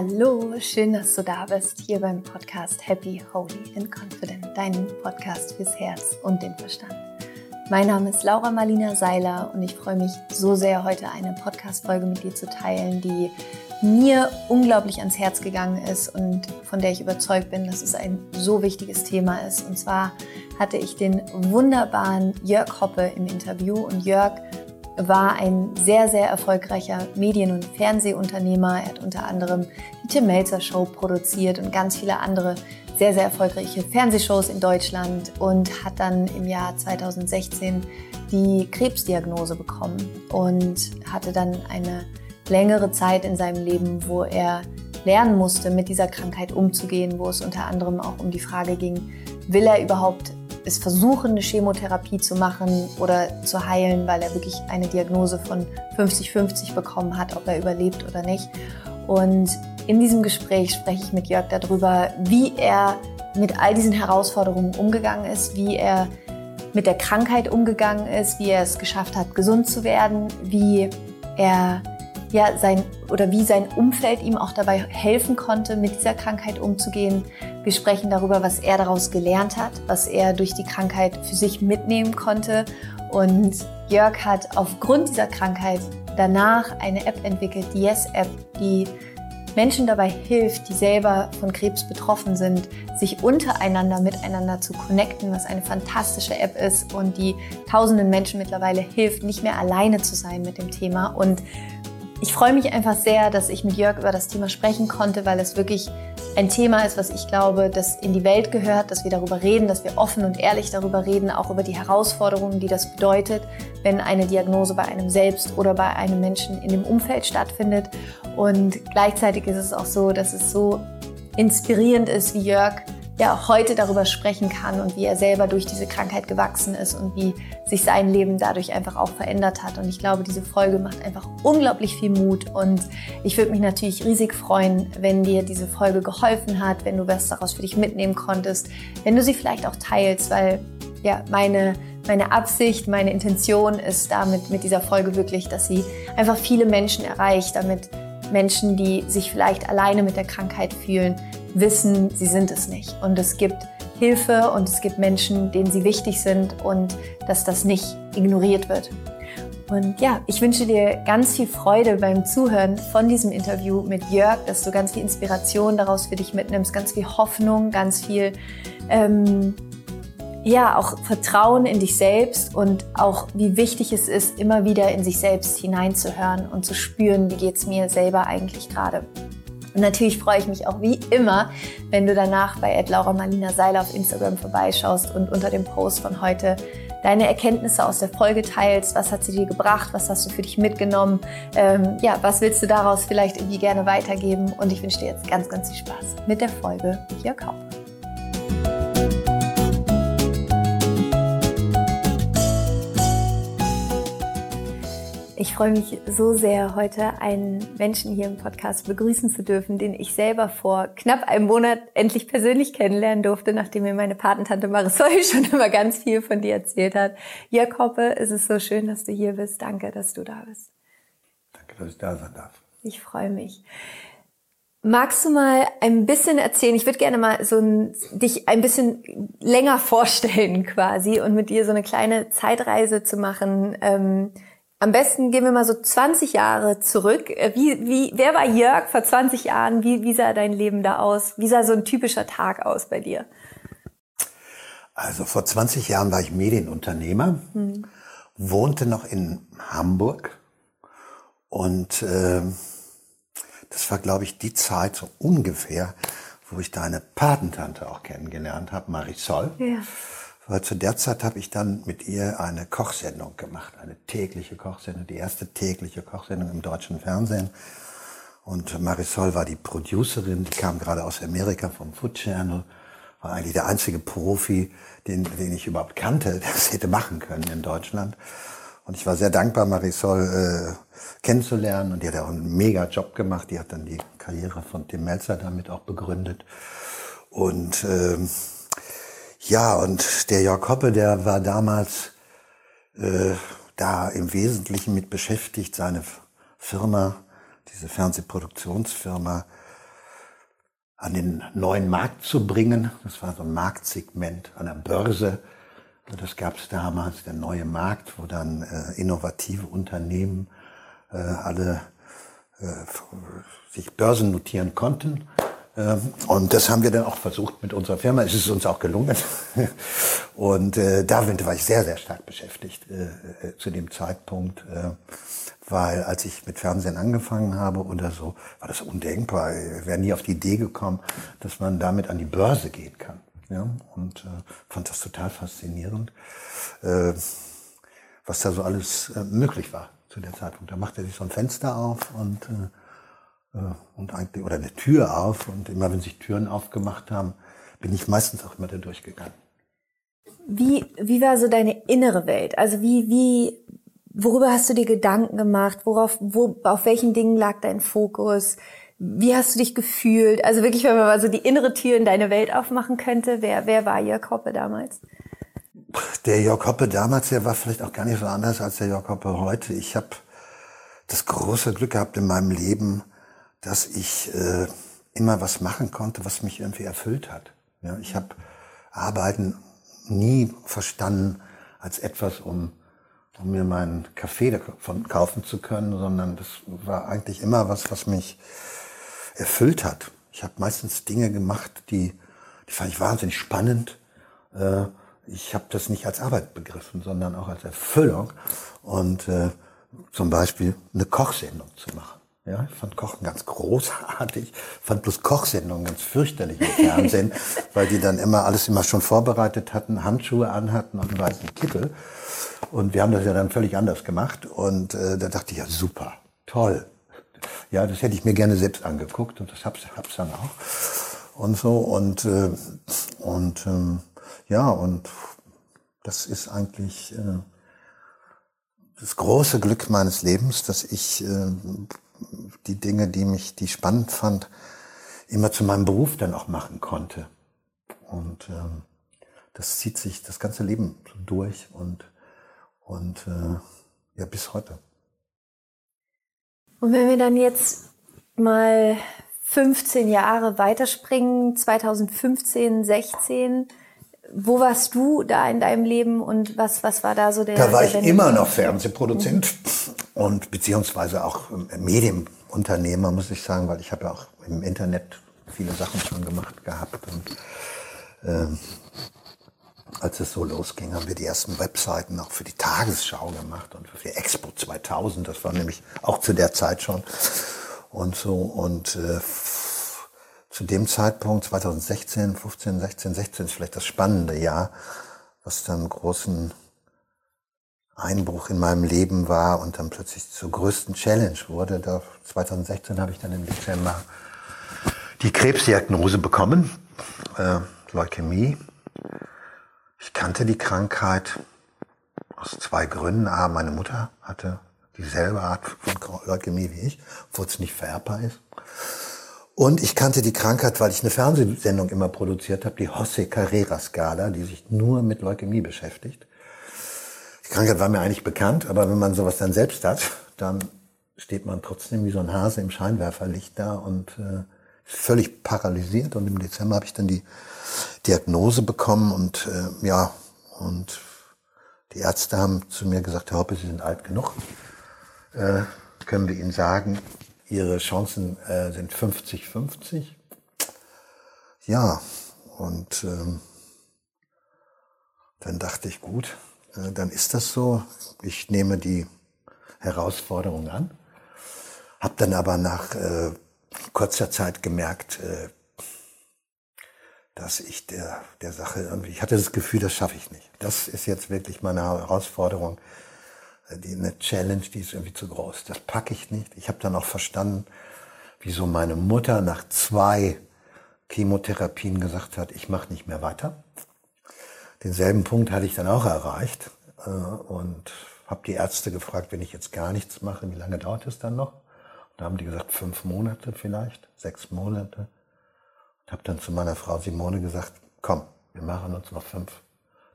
Hallo, schön, dass du da bist, hier beim Podcast Happy, Holy and Confident, deinem Podcast fürs Herz und den Verstand. Mein Name ist Laura Marlina Seiler und ich freue mich so sehr, heute eine Podcast-Folge mit dir zu teilen, die mir unglaublich ans Herz gegangen ist und von der ich überzeugt bin, dass es ein so wichtiges Thema ist. Und zwar hatte ich den wunderbaren Jörg Hoppe im Interview und Jörg war ein sehr, sehr erfolgreicher Medien- und Fernsehunternehmer. Er hat unter anderem die Tim Melzer Show produziert und ganz viele andere sehr, sehr erfolgreiche Fernsehshows in Deutschland und hat dann im Jahr 2016 die Krebsdiagnose bekommen und hatte dann eine längere Zeit in seinem Leben, wo er lernen musste, mit dieser Krankheit umzugehen, wo es unter anderem auch um die Frage ging, will er überhaupt es versuchen, eine Chemotherapie zu machen oder zu heilen, weil er wirklich eine Diagnose von 50-50 bekommen hat, ob er überlebt oder nicht. Und in diesem Gespräch spreche ich mit Jörg darüber, wie er mit all diesen Herausforderungen umgegangen ist, wie er mit der Krankheit umgegangen ist, wie er es geschafft hat, gesund zu werden, wie er ja, sein oder wie sein Umfeld ihm auch dabei helfen konnte, mit dieser Krankheit umzugehen. Wir sprechen darüber, was er daraus gelernt hat, was er durch die Krankheit für sich mitnehmen konnte. Und Jörg hat aufgrund dieser Krankheit danach eine App entwickelt, die Yes-App, die Menschen dabei hilft, die selber von Krebs betroffen sind, sich untereinander miteinander zu connecten, was eine fantastische App ist und die tausenden Menschen mittlerweile hilft, nicht mehr alleine zu sein mit dem Thema. Und ich freue mich einfach sehr, dass ich mit Jörg über das Thema sprechen konnte, weil es wirklich ein Thema ist, was ich glaube, das in die Welt gehört, dass wir darüber reden, dass wir offen und ehrlich darüber reden, auch über die Herausforderungen, die das bedeutet, wenn eine Diagnose bei einem selbst oder bei einem Menschen in dem Umfeld stattfindet. Und gleichzeitig ist es auch so, dass es so inspirierend ist, wie Jörg ja heute darüber sprechen kann und wie er selber durch diese Krankheit gewachsen ist und wie sich sein Leben dadurch einfach auch verändert hat. Und ich glaube, diese Folge macht einfach unglaublich viel Mut und ich würde mich natürlich riesig freuen, wenn dir diese Folge geholfen hat, wenn du was daraus für dich mitnehmen konntest, wenn du sie vielleicht auch teilst, weil ja meine meine Absicht, meine Intention ist damit mit dieser Folge wirklich, dass sie einfach viele Menschen erreicht, damit Menschen, die sich vielleicht alleine mit der Krankheit fühlen, wissen, sie sind es nicht. Und es gibt Hilfe und es gibt Menschen, denen sie wichtig sind und dass das nicht ignoriert wird. Und ja, ich wünsche dir ganz viel Freude beim Zuhören von diesem Interview mit Jörg, dass du ganz viel Inspiration daraus für dich mitnimmst, ganz viel Hoffnung, ganz viel, ähm, ja, auch Vertrauen in dich selbst und auch wie wichtig es ist, immer wieder in sich selbst hineinzuhören und zu spüren, wie geht's mir selber eigentlich gerade. Und natürlich freue ich mich auch wie immer, wenn du danach bei Laura Marlina Seiler auf Instagram vorbeischaust und unter dem Post von heute deine Erkenntnisse aus der Folge teilst. Was hat sie dir gebracht? Was hast du für dich mitgenommen? Ähm, ja, was willst du daraus vielleicht irgendwie gerne weitergeben? Und ich wünsche dir jetzt ganz, ganz viel Spaß mit der Folge hier Kaup. Ich freue mich so sehr, heute einen Menschen hier im Podcast begrüßen zu dürfen, den ich selber vor knapp einem Monat endlich persönlich kennenlernen durfte, nachdem mir meine Patentante Marisol schon immer ganz viel von dir erzählt hat. Jörg Hoppe, es ist so schön, dass du hier bist. Danke, dass du da bist. Danke, dass ich da sein darf. Ich freue mich. Magst du mal ein bisschen erzählen? Ich würde gerne mal so ein, dich ein bisschen länger vorstellen quasi und mit dir so eine kleine Zeitreise zu machen. Ähm, am besten gehen wir mal so 20 Jahre zurück. Äh, wie, wie, wer war Jörg vor 20 Jahren? Wie, wie sah dein Leben da aus? Wie sah so ein typischer Tag aus bei dir? Also vor 20 Jahren war ich Medienunternehmer, hm. wohnte noch in Hamburg und äh, das war, glaube ich, die Zeit so ungefähr, wo ich deine Patentante auch kennengelernt habe, Marisol. Ja. Weil zu der Zeit habe ich dann mit ihr eine Kochsendung gemacht, eine tägliche Kochsendung, die erste tägliche Kochsendung im deutschen Fernsehen. Und Marisol war die Producerin, die kam gerade aus Amerika vom Food Channel, war eigentlich der einzige Profi, den, den ich überhaupt kannte, der es hätte machen können in Deutschland. Und ich war sehr dankbar, Marisol äh, kennenzulernen. Und die hat auch einen mega Job gemacht. Die hat dann die Karriere von Tim Melzer damit auch begründet. Und äh, ja, und der Jörg Hoppe, der war damals äh, da im Wesentlichen mit beschäftigt, seine Firma, diese Fernsehproduktionsfirma, an den neuen Markt zu bringen. Das war so ein Marktsegment an der Börse. Das gab es damals, der neue Markt, wo dann äh, innovative Unternehmen äh, alle äh, sich Börsen notieren konnten. Ähm, und das haben wir dann auch versucht mit unserer Firma. Es ist uns auch gelungen. Und äh, damit war ich sehr, sehr stark beschäftigt äh, äh, zu dem Zeitpunkt, äh, weil als ich mit Fernsehen angefangen habe oder so, war das undenkbar. Ich wäre nie auf die Idee gekommen, dass man damit an die Börse gehen kann. Ja, und äh, fand das total faszinierend, äh, was da so alles äh, möglich war zu der Zeitpunkt. Da machte sich so ein Fenster auf und äh, und eigentlich, oder eine Tür auf. Und immer wenn sich Türen aufgemacht haben, bin ich meistens auch immer da durchgegangen. Wie, wie war so deine innere Welt? Also wie, wie, worüber hast du dir Gedanken gemacht? Worauf, wo, auf welchen Dingen lag dein Fokus? Wie hast du dich gefühlt? Also wirklich, wenn man mal so die innere Tür in deine Welt aufmachen könnte, wer, wer war Jörg Hoppe damals? Der Jörg Hoppe damals, der war vielleicht auch gar nicht so anders als der Jörg Hoppe heute. Ich habe das große Glück gehabt in meinem Leben, dass ich äh, immer was machen konnte, was mich irgendwie erfüllt hat. Ja, ich habe Arbeiten nie verstanden als etwas, um, um mir meinen Kaffee davon kaufen zu können, sondern das war eigentlich immer was, was mich erfüllt hat. Ich habe meistens Dinge gemacht, die, die fand ich wahnsinnig spannend. Äh, ich habe das nicht als Arbeit begriffen, sondern auch als Erfüllung. Und äh, zum Beispiel eine Kochsendung zu machen. Ja, ich fand Kochen ganz großartig, fand bloß Kochsendungen ganz fürchterlich im Fernsehen, weil die dann immer alles immer schon vorbereitet hatten, Handschuhe anhatten und einen weißen Kittel. Und wir haben das ja dann völlig anders gemacht. Und äh, da dachte ich, ja super, toll. Ja, das hätte ich mir gerne selbst angeguckt und das hab's, hab's dann auch. Und so und äh, und ähm, ja und das ist eigentlich äh, das große Glück meines Lebens, dass ich äh, die Dinge, die mich, die spannend fand, immer zu meinem Beruf dann auch machen konnte. Und ähm, das zieht sich das ganze Leben durch und, und äh, ja, bis heute. Und wenn wir dann jetzt mal 15 Jahre weiterspringen, 2015, 16, wo warst du da in deinem Leben und was, was war da so der? Da war ich immer noch Fernsehproduzent mhm. und beziehungsweise auch Medienunternehmer, muss ich sagen, weil ich habe ja auch im Internet viele Sachen schon gemacht gehabt. Und äh, als es so losging, haben wir die ersten Webseiten auch für die Tagesschau gemacht und für die Expo 2000. Das war nämlich auch zu der Zeit schon und so und äh, zu dem Zeitpunkt, 2016, 15, 16, 16 ist vielleicht das spannende Jahr, was dann großen Einbruch in meinem Leben war und dann plötzlich zur größten Challenge wurde. Da 2016 habe ich dann im Dezember die Krebsdiagnose bekommen, äh, Leukämie. Ich kannte die Krankheit aus zwei Gründen. A, meine Mutter hatte dieselbe Art von Leukämie wie ich, obwohl es nicht vererbbar ist. Und ich kannte die Krankheit, weil ich eine Fernsehsendung immer produziert habe, die José Carrera Skala, die sich nur mit Leukämie beschäftigt. Die Krankheit war mir eigentlich bekannt, aber wenn man sowas dann selbst hat, dann steht man trotzdem wie so ein Hase im Scheinwerferlicht da und äh, völlig paralysiert. Und im Dezember habe ich dann die Diagnose bekommen und äh, ja, und die Ärzte haben zu mir gesagt, Herr Hoppe, Sie sind alt genug. Äh, können wir Ihnen sagen, ihre Chancen äh, sind 50-50. Ja, und ähm, dann dachte ich, gut, äh, dann ist das so. Ich nehme die Herausforderung an. Hab dann aber nach äh, kurzer Zeit gemerkt, äh, dass ich der, der Sache irgendwie, ich hatte das Gefühl, das schaffe ich nicht. Das ist jetzt wirklich meine Herausforderung die, eine Challenge, die ist irgendwie zu groß. Das packe ich nicht. Ich habe dann auch verstanden, wieso meine Mutter nach zwei Chemotherapien gesagt hat, ich mache nicht mehr weiter. Denselben Punkt hatte ich dann auch erreicht äh, und habe die Ärzte gefragt, wenn ich jetzt gar nichts mache, wie lange dauert es dann noch? Und da haben die gesagt, fünf Monate vielleicht, sechs Monate. Und habe dann zu meiner Frau Simone gesagt, komm, wir machen uns noch fünf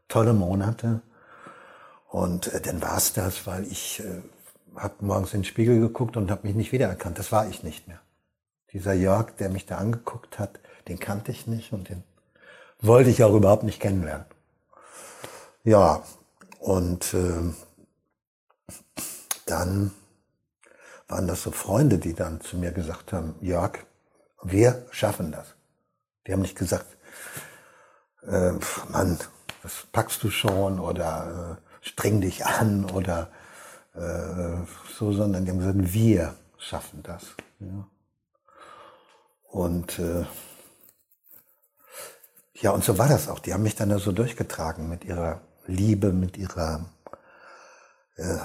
tolle Monate und äh, dann war es das, weil ich äh, habe morgens in den Spiegel geguckt und habe mich nicht wiedererkannt. Das war ich nicht mehr. Dieser Jörg, der mich da angeguckt hat, Den kannte ich nicht und den wollte ich auch überhaupt nicht kennenlernen. Ja, und äh, dann waren das so Freunde, die dann zu mir gesagt haben, Jörg, wir schaffen das. Die haben nicht gesagt, äh, Mann, das packst du schon oder äh, streng dich an oder äh, so, sondern die haben gesagt, wir schaffen das. Ja. Und äh, ja, und so war das auch. Die haben mich dann da so durchgetragen mit ihrer Liebe, mit ihrer äh,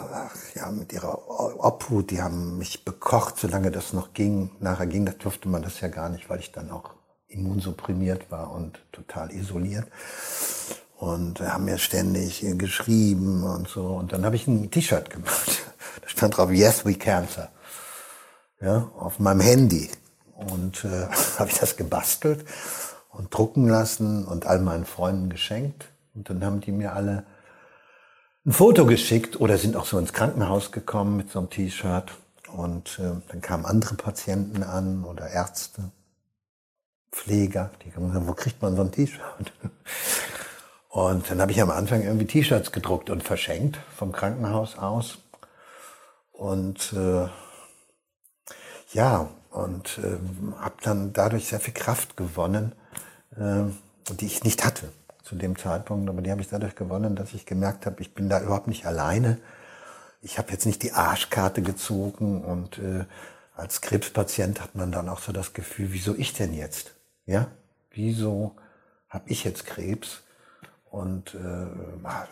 ja, mit ihrer Obhut, die haben mich bekocht, solange das noch ging. Nachher ging, das durfte man das ja gar nicht, weil ich dann auch immunsupprimiert war und total isoliert. Und haben mir ständig geschrieben und so. Und dann habe ich ein T-Shirt gemacht. Da stand drauf, Yes, we cancer. Ja, auf meinem Handy. Und äh, habe ich das gebastelt und drucken lassen und all meinen Freunden geschenkt. Und dann haben die mir alle ein Foto geschickt oder sind auch so ins Krankenhaus gekommen mit so einem T-Shirt. Und äh, dann kamen andere Patienten an oder Ärzte, Pfleger, die haben gesagt, wo kriegt man so ein T-Shirt? Und dann habe ich am Anfang irgendwie T-Shirts gedruckt und verschenkt vom Krankenhaus aus. Und äh, ja, und äh, habe dann dadurch sehr viel Kraft gewonnen, äh, die ich nicht hatte zu dem Zeitpunkt, aber die habe ich dadurch gewonnen, dass ich gemerkt habe, ich bin da überhaupt nicht alleine. Ich habe jetzt nicht die Arschkarte gezogen und äh, als Krebspatient hat man dann auch so das Gefühl, wieso ich denn jetzt? Ja, wieso habe ich jetzt Krebs? Und äh,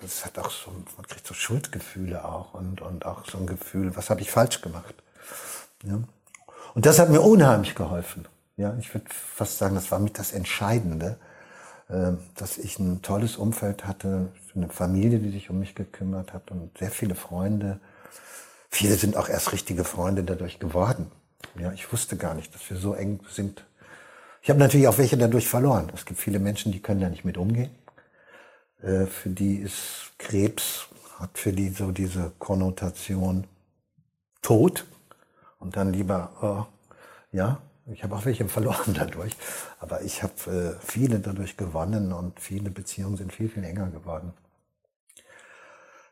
das hat auch so, man kriegt so Schuldgefühle auch und, und auch so ein Gefühl, was habe ich falsch gemacht? Ja? Und das hat mir unheimlich geholfen. Ja, ich würde fast sagen, das war mit das Entscheidende, äh, dass ich ein tolles Umfeld hatte, eine Familie, die sich um mich gekümmert hat und sehr viele Freunde. Viele sind auch erst richtige Freunde dadurch geworden. Ja, ich wusste gar nicht, dass wir so eng sind. Ich habe natürlich auch welche dadurch verloren. Es gibt viele Menschen, die können da nicht mit umgehen. Äh, für die ist Krebs, hat für die so diese Konnotation Tod und dann lieber, oh, ja, ich habe auch welche verloren dadurch, aber ich habe äh, viele dadurch gewonnen und viele Beziehungen sind viel, viel enger geworden.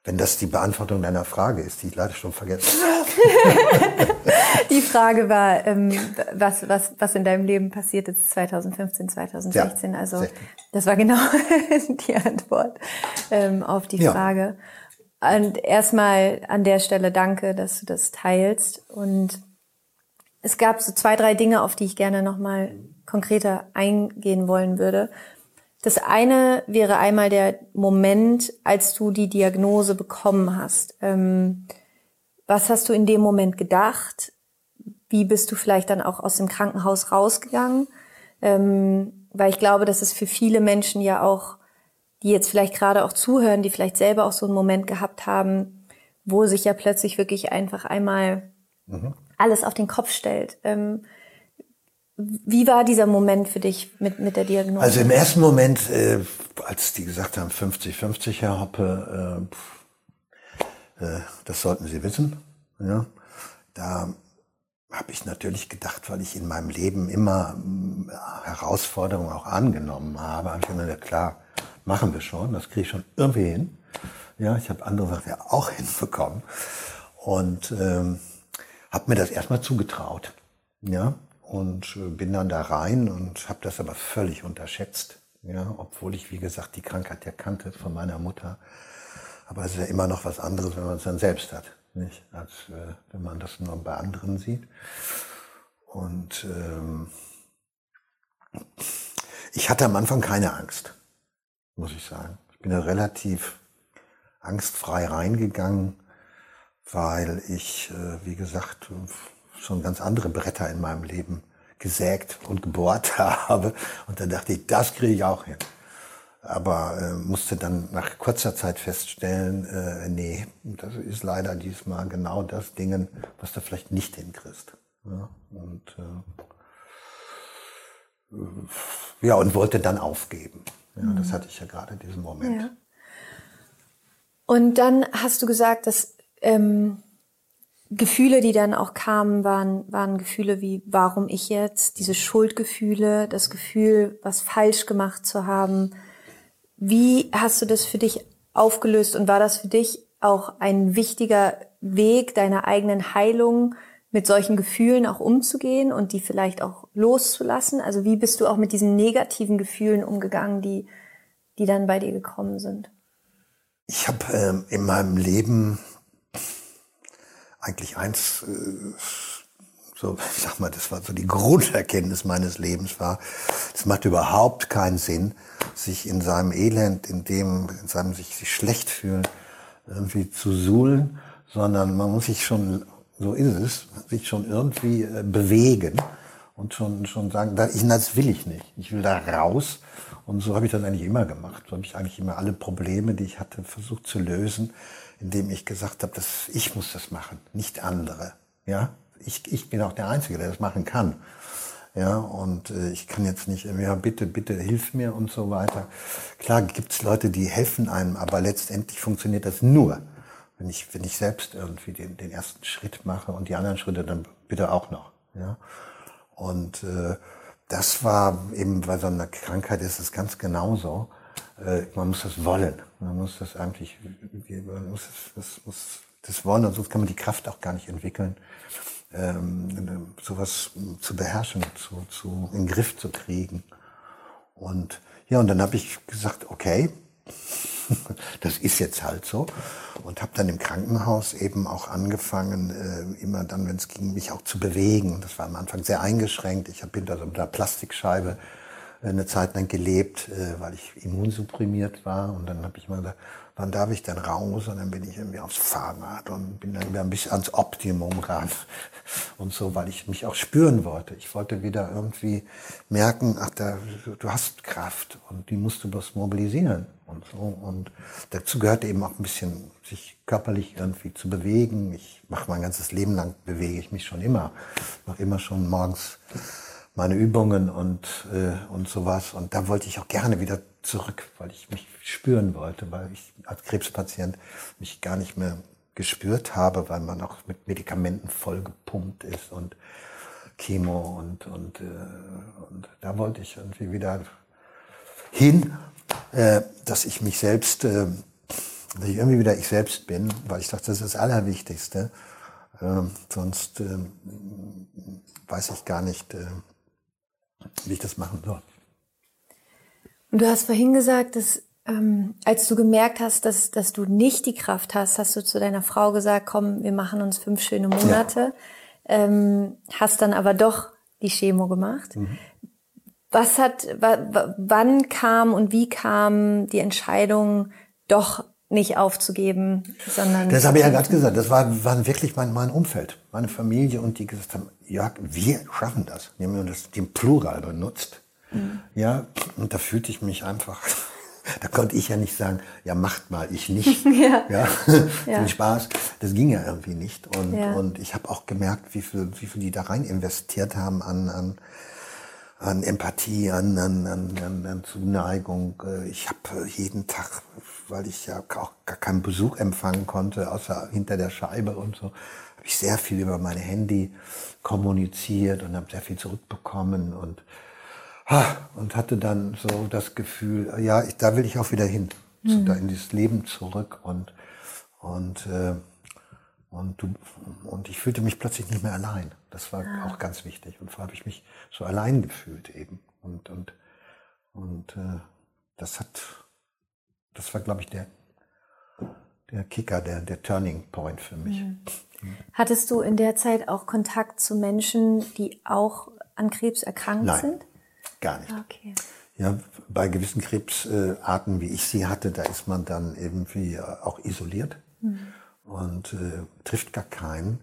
Wenn das die Beantwortung deiner Frage ist, die ich leider schon vergessen habe. die Frage war, ähm, was, was, was in deinem Leben passiert ist 2015, 2016. Ja, also 16. das war genau die Antwort ähm, auf die ja. Frage. Und erstmal an der Stelle danke, dass du das teilst. Und es gab so zwei, drei Dinge, auf die ich gerne nochmal konkreter eingehen wollen würde. Das eine wäre einmal der Moment, als du die Diagnose bekommen hast. Ähm, was hast du in dem Moment gedacht? Wie bist du vielleicht dann auch aus dem Krankenhaus rausgegangen? Ähm, weil ich glaube, dass es für viele Menschen ja auch, die jetzt vielleicht gerade auch zuhören, die vielleicht selber auch so einen Moment gehabt haben, wo sich ja plötzlich wirklich einfach einmal mhm alles auf den Kopf stellt. Ähm, wie war dieser Moment für dich mit, mit der Diagnose? Also im ersten Moment, äh, als die gesagt haben, 50-50, Herr Hoppe, äh, äh, das sollten Sie wissen. Ja, da habe ich natürlich gedacht, weil ich in meinem Leben immer äh, Herausforderungen auch angenommen habe, habe ich mir gedacht, klar, machen wir schon, das kriege ich schon irgendwie hin. Ja, ich habe andere Sachen ja auch hinbekommen. Und ähm, habe mir das erstmal zugetraut. Ja, und äh, bin dann da rein und habe das aber völlig unterschätzt. Ja, obwohl ich, wie gesagt, die Krankheit ja kannte von meiner Mutter. Aber es ist ja immer noch was anderes, wenn man es dann selbst hat, nicht? Als äh, wenn man das nur bei anderen sieht. Und ähm, ich hatte am Anfang keine Angst, muss ich sagen. Ich bin da relativ angstfrei reingegangen weil ich, äh, wie gesagt, schon ganz andere Bretter in meinem Leben gesägt und gebohrt habe. Und dann dachte ich, das kriege ich auch hin. Aber äh, musste dann nach kurzer Zeit feststellen, äh, nee, das ist leider diesmal genau das Ding, was du vielleicht nicht hinkriegst. Ja, und äh, ja, und wollte dann aufgeben. Ja, mhm. Das hatte ich ja gerade diesen Moment. Ja. Und dann hast du gesagt, dass ähm, Gefühle, die dann auch kamen, waren, waren Gefühle wie, warum ich jetzt? Diese Schuldgefühle, das Gefühl, was falsch gemacht zu haben. Wie hast du das für dich aufgelöst und war das für dich auch ein wichtiger Weg deiner eigenen Heilung, mit solchen Gefühlen auch umzugehen und die vielleicht auch loszulassen? Also wie bist du auch mit diesen negativen Gefühlen umgegangen, die, die dann bei dir gekommen sind? Ich habe ähm, in meinem Leben eigentlich eins, äh, so, ich sag mal, das war so die Grunderkenntnis meines Lebens war, es macht überhaupt keinen Sinn, sich in seinem Elend, in dem, in seinem sich, sich schlecht fühlen, irgendwie zu suhlen, sondern man muss sich schon, so ist es, sich schon irgendwie äh, bewegen und schon, schon sagen, das will ich nicht. Ich will da raus. Und so habe ich das eigentlich immer gemacht. So habe ich eigentlich immer alle Probleme, die ich hatte, versucht zu lösen, indem ich gesagt habe, dass ich muss das machen, nicht andere. Ja, ich, ich bin auch der Einzige, der das machen kann. Ja, und äh, ich kann jetzt nicht, ja, bitte, bitte, hilf mir und so weiter. Klar gibt es Leute, die helfen einem, aber letztendlich funktioniert das nur, wenn ich, wenn ich selbst irgendwie den, den ersten Schritt mache und die anderen Schritte dann bitte auch noch. Ja, und äh, das war eben bei so einer Krankheit ist es ganz genauso. Äh, man muss das wollen. Man muss das eigentlich, man muss das, das, muss das wollen, sonst kann man die Kraft auch gar nicht entwickeln ähm, sowas zu beherrschen, zu, zu in den Griff zu kriegen. Und ja, und dann habe ich gesagt, okay, das ist jetzt halt so. Und habe dann im Krankenhaus eben auch angefangen, äh, immer dann, wenn es ging, mich auch zu bewegen. Das war am Anfang sehr eingeschränkt. Ich habe hinter so einer Plastikscheibe eine Zeit lang gelebt, äh, weil ich immunsupprimiert war. Und dann habe ich mal gesagt, wann darf ich denn raus? Und dann bin ich irgendwie aufs Fahrrad und bin dann wieder ein bisschen ans Optimum ran und so, weil ich mich auch spüren wollte. Ich wollte wieder irgendwie merken, ach, da, du hast Kraft und die musst du bloß mobilisieren und so. Und dazu gehört eben auch ein bisschen sich körperlich irgendwie zu bewegen. Ich mache mein ganzes Leben lang, bewege ich mich schon immer. Mache immer schon morgens meine Übungen und, äh, und sowas. Und da wollte ich auch gerne wieder zurück, weil ich mich spüren wollte, weil ich als Krebspatient mich gar nicht mehr gespürt habe, weil man auch mit Medikamenten vollgepumpt ist und Chemo und, und, äh, und da wollte ich irgendwie wieder hin, äh, dass ich mich selbst, äh, dass ich irgendwie wieder ich selbst bin, weil ich dachte, das ist das Allerwichtigste. Äh, sonst äh, weiß ich gar nicht, äh, wie ich das machen soll. Und du hast vorhin gesagt, dass ähm, als du gemerkt hast, dass, dass du nicht die Kraft hast, hast du zu deiner Frau gesagt, komm, wir machen uns fünf schöne Monate. Ja. Ähm, hast dann aber doch die Chemo gemacht. Mhm. Was hat, wann kam und wie kam die Entscheidung, doch nicht aufzugeben, sondern. Das habe ich ja gerade gesagt. Das war, war wirklich mein, mein Umfeld, meine Familie und die gesagt haben, ja, wir schaffen das. Die haben das, den Plural benutzt. Mhm. Ja, und da fühlte ich mich einfach, da konnte ich ja nicht sagen, ja, macht mal, ich nicht. ja. ja. ja. Viel Spaß. Das ging ja irgendwie nicht. Und, ja. und ich habe auch gemerkt, wie viel, wie viel die da rein investiert haben an, an, an Empathie, an, an, an, an Zuneigung. Ich habe jeden Tag, weil ich ja auch gar keinen Besuch empfangen konnte, außer hinter der Scheibe und so, habe ich sehr viel über mein Handy kommuniziert und habe sehr viel zurückbekommen und und hatte dann so das Gefühl, ja, ich, da will ich auch wieder hin, mhm. da in dieses Leben zurück und und äh, und du und ich fühlte mich plötzlich nicht mehr allein. Das war ah. auch ganz wichtig und so habe ich mich so allein gefühlt eben und und und äh, das hat das war glaube ich der der Kicker, der der Turning Point für mich. Mhm. Hattest du in der Zeit auch Kontakt zu Menschen, die auch an Krebs erkrankt Nein. sind? Gar nicht. Okay. Ja, bei gewissen Krebsarten, wie ich sie hatte, da ist man dann irgendwie auch isoliert mhm. und äh, trifft gar keinen.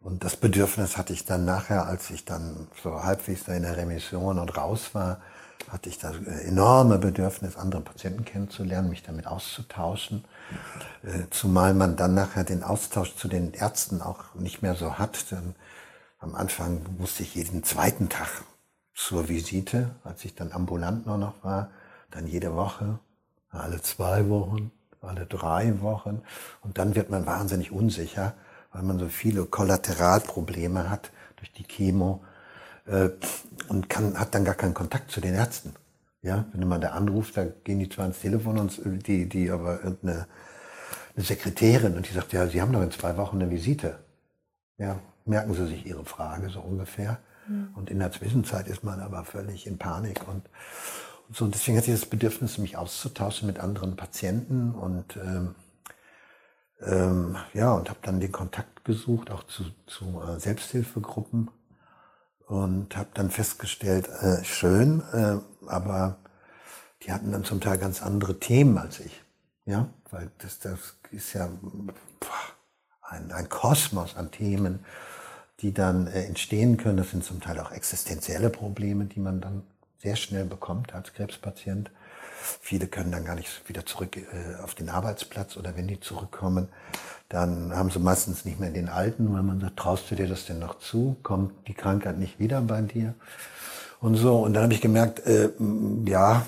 Und das Bedürfnis hatte ich dann nachher, als ich dann so halbwegs da in der Remission und raus war, hatte ich das äh, enorme Bedürfnis, andere Patienten kennenzulernen, mich damit auszutauschen. Äh, zumal man dann nachher den Austausch zu den Ärzten auch nicht mehr so hat. Denn am Anfang musste ich jeden zweiten Tag zur Visite, als ich dann ambulant nur noch war, dann jede Woche, alle zwei Wochen, alle drei Wochen. Und dann wird man wahnsinnig unsicher, weil man so viele Kollateralprobleme hat durch die Chemo äh, und kann, hat dann gar keinen Kontakt zu den Ärzten. Ja, wenn mal da anrufst, da gehen die zwar ans Telefon und die, die aber irgendeine eine Sekretärin und die sagt, ja, Sie haben doch in zwei Wochen eine Visite. Ja, merken Sie sich Ihre Frage so ungefähr. Mhm. Und in der Zwischenzeit ist man aber völlig in Panik und, und so. Und deswegen hatte ich das Bedürfnis, mich auszutauschen mit anderen Patienten und ähm, ähm, ja, und habe dann den Kontakt gesucht, auch zu, zu äh, Selbsthilfegruppen und habe dann festgestellt, äh, schön, äh, aber die hatten dann zum Teil ganz andere Themen als ich. Ja, weil das, das ist ja ein, ein Kosmos an Themen, die dann äh, entstehen können. Das sind zum Teil auch existenzielle Probleme, die man dann sehr schnell bekommt als Krebspatient. Viele können dann gar nicht wieder zurück äh, auf den Arbeitsplatz oder wenn die zurückkommen, dann haben sie meistens nicht mehr den alten, weil man sagt, traust du dir das denn noch zu? Kommt die Krankheit nicht wieder bei dir? Und so. Und dann habe ich gemerkt, äh, ja,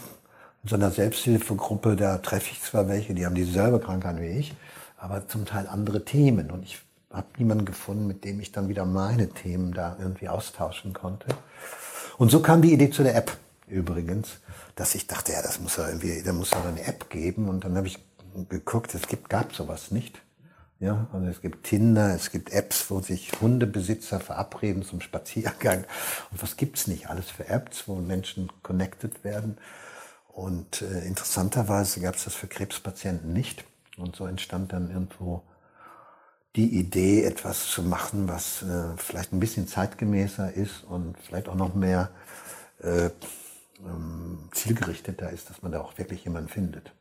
in so einer Selbsthilfegruppe, da treffe ich zwar welche, die haben dieselbe Krankheit wie ich, aber zum Teil andere Themen. Und ich habe niemanden gefunden, mit dem ich dann wieder meine Themen da irgendwie austauschen konnte. Und so kam die Idee zu der App übrigens, dass ich dachte, ja, das muss ja irgendwie, da muss ja eine App geben. Und dann habe ich geguckt, es gibt, gab sowas nicht. Ja, also es gibt Tinder, es gibt Apps, wo sich Hundebesitzer verabreden zum Spaziergang. Und was gibt's nicht alles für Apps, wo Menschen connected werden? Und äh, interessanterweise gab's das für Krebspatienten nicht. Und so entstand dann irgendwo die Idee, etwas zu machen, was äh, vielleicht ein bisschen zeitgemäßer ist und vielleicht auch noch mehr äh, ähm, zielgerichteter ist, dass man da auch wirklich jemanden findet.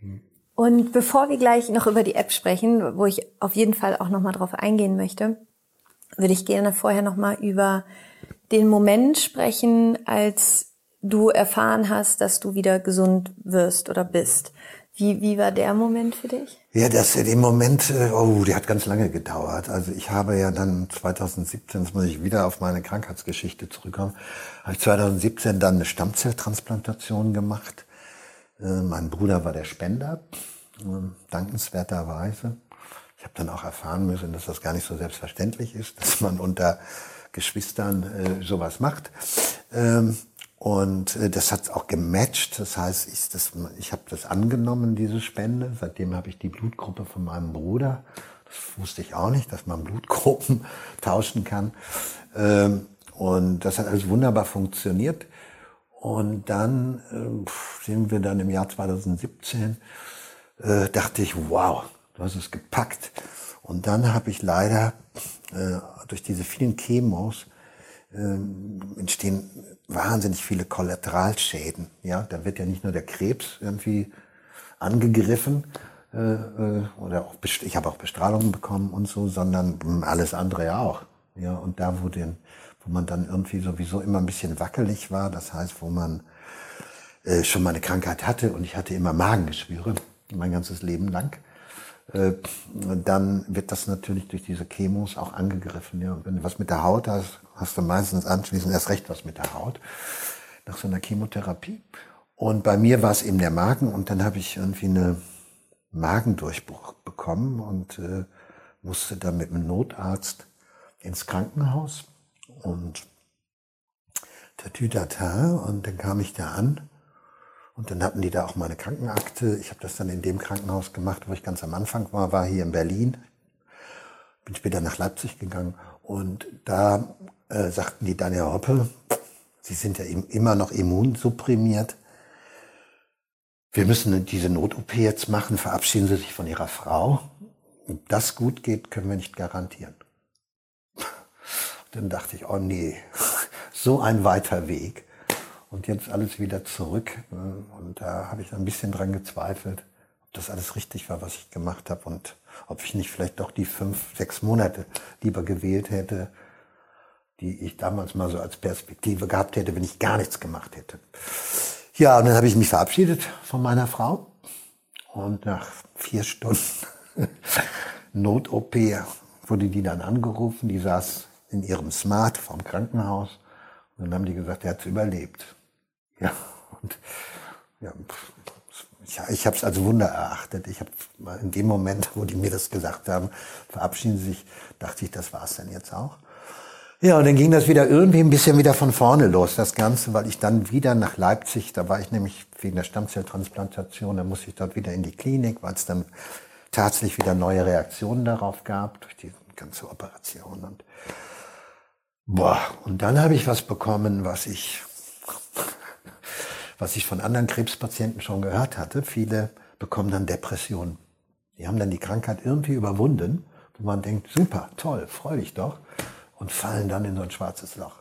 Mhm. Und bevor wir gleich noch über die App sprechen, wo ich auf jeden Fall auch nochmal drauf eingehen möchte, würde ich gerne vorher nochmal über den Moment sprechen, als du erfahren hast, dass du wieder gesund wirst oder bist. Wie, wie war der Moment für dich? Ja, das, der Moment, äh, oh, der hat ganz lange gedauert. Also ich habe ja dann 2017, jetzt muss ich wieder auf meine Krankheitsgeschichte zurückkommen, habe ich 2017 dann eine Stammzelltransplantation gemacht. Äh, mein Bruder war der Spender, äh, dankenswerterweise. Ich habe dann auch erfahren müssen, dass das gar nicht so selbstverständlich ist, dass man unter Geschwistern äh, sowas macht. Ähm, und äh, das hat auch gematcht. Das heißt, ich, das, ich habe das angenommen, diese Spende. Seitdem habe ich die Blutgruppe von meinem Bruder. Das wusste ich auch nicht, dass man Blutgruppen tauschen kann. Ähm, und das hat alles wunderbar funktioniert. Und dann äh, sind wir dann im Jahr 2017, äh, dachte ich, wow, du hast es gepackt. Und dann habe ich leider äh, durch diese vielen Chemos entstehen wahnsinnig viele Kollateralschäden. Ja, da wird ja nicht nur der Krebs irgendwie angegriffen äh, äh oder auch ich habe auch Bestrahlungen bekommen und so, sondern alles andere ja auch. Ja, und da wo den, wo man dann irgendwie sowieso immer ein bisschen wackelig war, das heißt, wo man äh, schon mal eine Krankheit hatte und ich hatte immer Magengeschwüre mein ganzes Leben lang dann wird das natürlich durch diese Chemos auch angegriffen. Ja. Wenn du was mit der Haut hast, hast du meistens anschließend erst recht was mit der Haut nach so einer Chemotherapie. Und bei mir war es eben der Magen und dann habe ich irgendwie eine Magendurchbruch bekommen und äh, musste dann mit einem Notarzt ins Krankenhaus und der Tütata und dann kam ich da an und dann hatten die da auch meine Krankenakte. Ich habe das dann in dem Krankenhaus gemacht, wo ich ganz am Anfang war, war hier in Berlin. Bin später nach Leipzig gegangen und da äh, sagten die dann, Herr Hoppe, Sie sind ja immer noch immunsupprimiert. Wir müssen diese Not-OP jetzt machen. Verabschieden Sie sich von Ihrer Frau. Ob das gut geht, können wir nicht garantieren. Dann dachte ich, oh nee, so ein weiter Weg und jetzt alles wieder zurück. Und da habe ich ein bisschen dran gezweifelt, ob das alles richtig war, was ich gemacht habe und ob ich nicht vielleicht doch die fünf, sechs Monate lieber gewählt hätte, die ich damals mal so als Perspektive gehabt hätte, wenn ich gar nichts gemacht hätte. Ja, und dann habe ich mich verabschiedet von meiner Frau und nach vier Stunden Not-OP wurde die dann angerufen. Die saß in ihrem Smart vom Krankenhaus und dann haben die gesagt, er hat überlebt. Ja, und ja, ich, ich habe es als Wunder erachtet. Ich habe in dem Moment, wo die mir das gesagt haben, verabschieden Sie sich, dachte ich, das war's dann jetzt auch. Ja, und dann ging das wieder irgendwie ein bisschen wieder von vorne los, das Ganze, weil ich dann wieder nach Leipzig, da war ich nämlich wegen der Stammzelltransplantation, da musste ich dort wieder in die Klinik, weil es dann tatsächlich wieder neue Reaktionen darauf gab, durch die ganze Operation. Und, boah, und dann habe ich was bekommen, was ich, was ich von anderen Krebspatienten schon gehört hatte. Viele bekommen dann Depressionen. Die haben dann die Krankheit irgendwie überwunden, wo man denkt, super, toll, freu dich doch und fallen dann in so ein schwarzes Loch.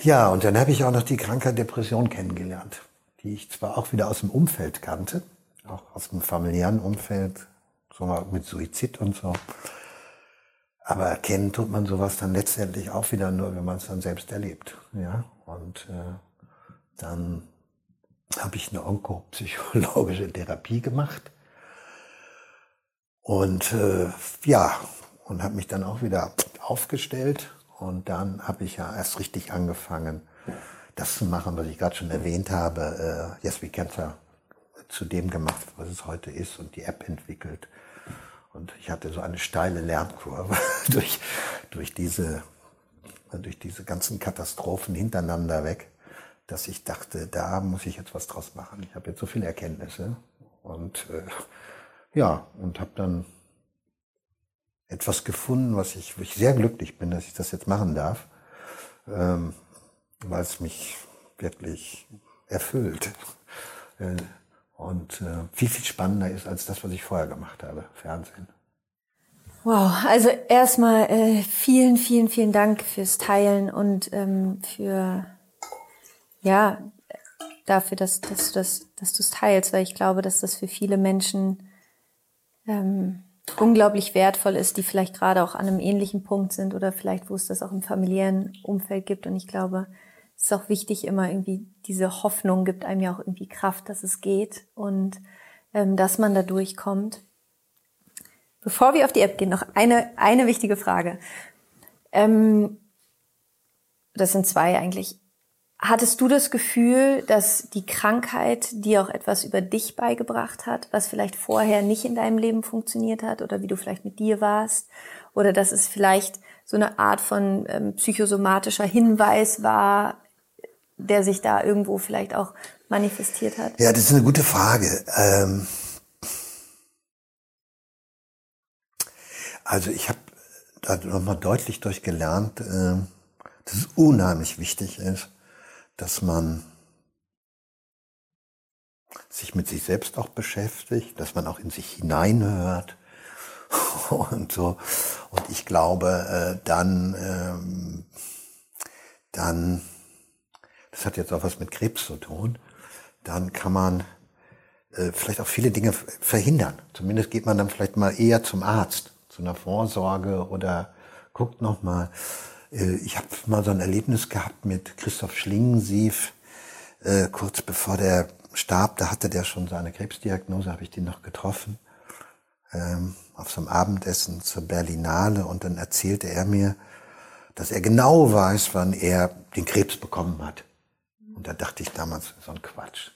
Ja, und dann habe ich auch noch die Krankheit Depression kennengelernt, die ich zwar auch wieder aus dem Umfeld kannte, auch aus dem familiären Umfeld, so mit Suizid und so. Aber erkennen tut man sowas dann letztendlich auch wieder nur, wenn man es dann selbst erlebt. Ja, und äh, dann habe ich eine onkopsychologische Therapie gemacht. Und äh, ja, und habe mich dann auch wieder aufgestellt. Und dann habe ich ja erst richtig angefangen, das zu machen, was ich gerade schon erwähnt habe. Äh, yes, We Cancer zu dem gemacht, was es heute ist und die App entwickelt. Und ich hatte so eine steile Lernkurve durch, durch, diese, durch diese ganzen Katastrophen hintereinander weg, dass ich dachte, da muss ich jetzt was draus machen. Ich habe jetzt so viele Erkenntnisse. Und äh, ja, und habe dann etwas gefunden, was ich, wo ich sehr glücklich bin, dass ich das jetzt machen darf, ähm, weil es mich wirklich erfüllt äh, und äh, viel, viel spannender ist als das, was ich vorher gemacht habe, Fernsehen. Wow, also erstmal äh, vielen, vielen, vielen Dank fürs Teilen und ähm, für ja dafür, dass, dass du das, dass du es teilst, weil ich glaube, dass das für viele Menschen ähm, unglaublich wertvoll ist, die vielleicht gerade auch an einem ähnlichen Punkt sind oder vielleicht, wo es das auch im familiären Umfeld gibt. Und ich glaube, es ist auch wichtig, immer irgendwie diese Hoffnung gibt einem ja auch irgendwie Kraft, dass es geht und ähm, dass man da durchkommt. Bevor wir auf die App gehen, noch eine, eine wichtige Frage. Ähm, das sind zwei eigentlich. Hattest du das Gefühl, dass die Krankheit dir auch etwas über dich beigebracht hat, was vielleicht vorher nicht in deinem Leben funktioniert hat oder wie du vielleicht mit dir warst? Oder dass es vielleicht so eine Art von ähm, psychosomatischer Hinweis war, der sich da irgendwo vielleicht auch manifestiert hat? Ja, das ist eine gute Frage. Ähm also ich habe da nochmal deutlich durchgelernt, äh, dass es unheimlich wichtig ist, dass man sich mit sich selbst auch beschäftigt, dass man auch in sich hineinhört und so. Und ich glaube, äh, dann, ähm, dann, das hat jetzt auch was mit Krebs zu tun, dann kann man äh, vielleicht auch viele Dinge verhindern. Zumindest geht man dann vielleicht mal eher zum Arzt, zu einer Vorsorge oder guckt noch mal. Äh, ich habe mal so ein Erlebnis gehabt mit Christoph Schlingensief, äh, kurz bevor der starb, da hatte der schon seine Krebsdiagnose, habe ich den noch getroffen, ähm, auf so einem Abendessen zur Berlinale und dann erzählte er mir, dass er genau weiß, wann er den Krebs bekommen hat. Und da dachte ich damals, so ein Quatsch.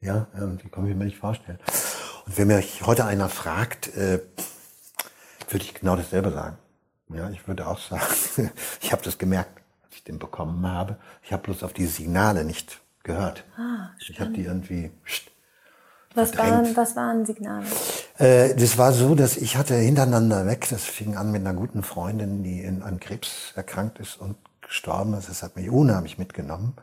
Ja, irgendwie kann ich mir nicht vorstellen. Und wenn mich heute einer fragt, äh, würde ich genau dasselbe sagen. Ja, ich würde auch sagen, ich habe das gemerkt, als ich den bekommen habe. Ich habe bloß auf die Signale nicht gehört. Ah, ich habe die irgendwie. Was waren, was waren Signale? Äh, das war so, dass ich hatte hintereinander weg. Das fing an mit einer guten Freundin, die in, an Krebs erkrankt ist und gestorben ist. Das hat mich unheimlich mitgenommen.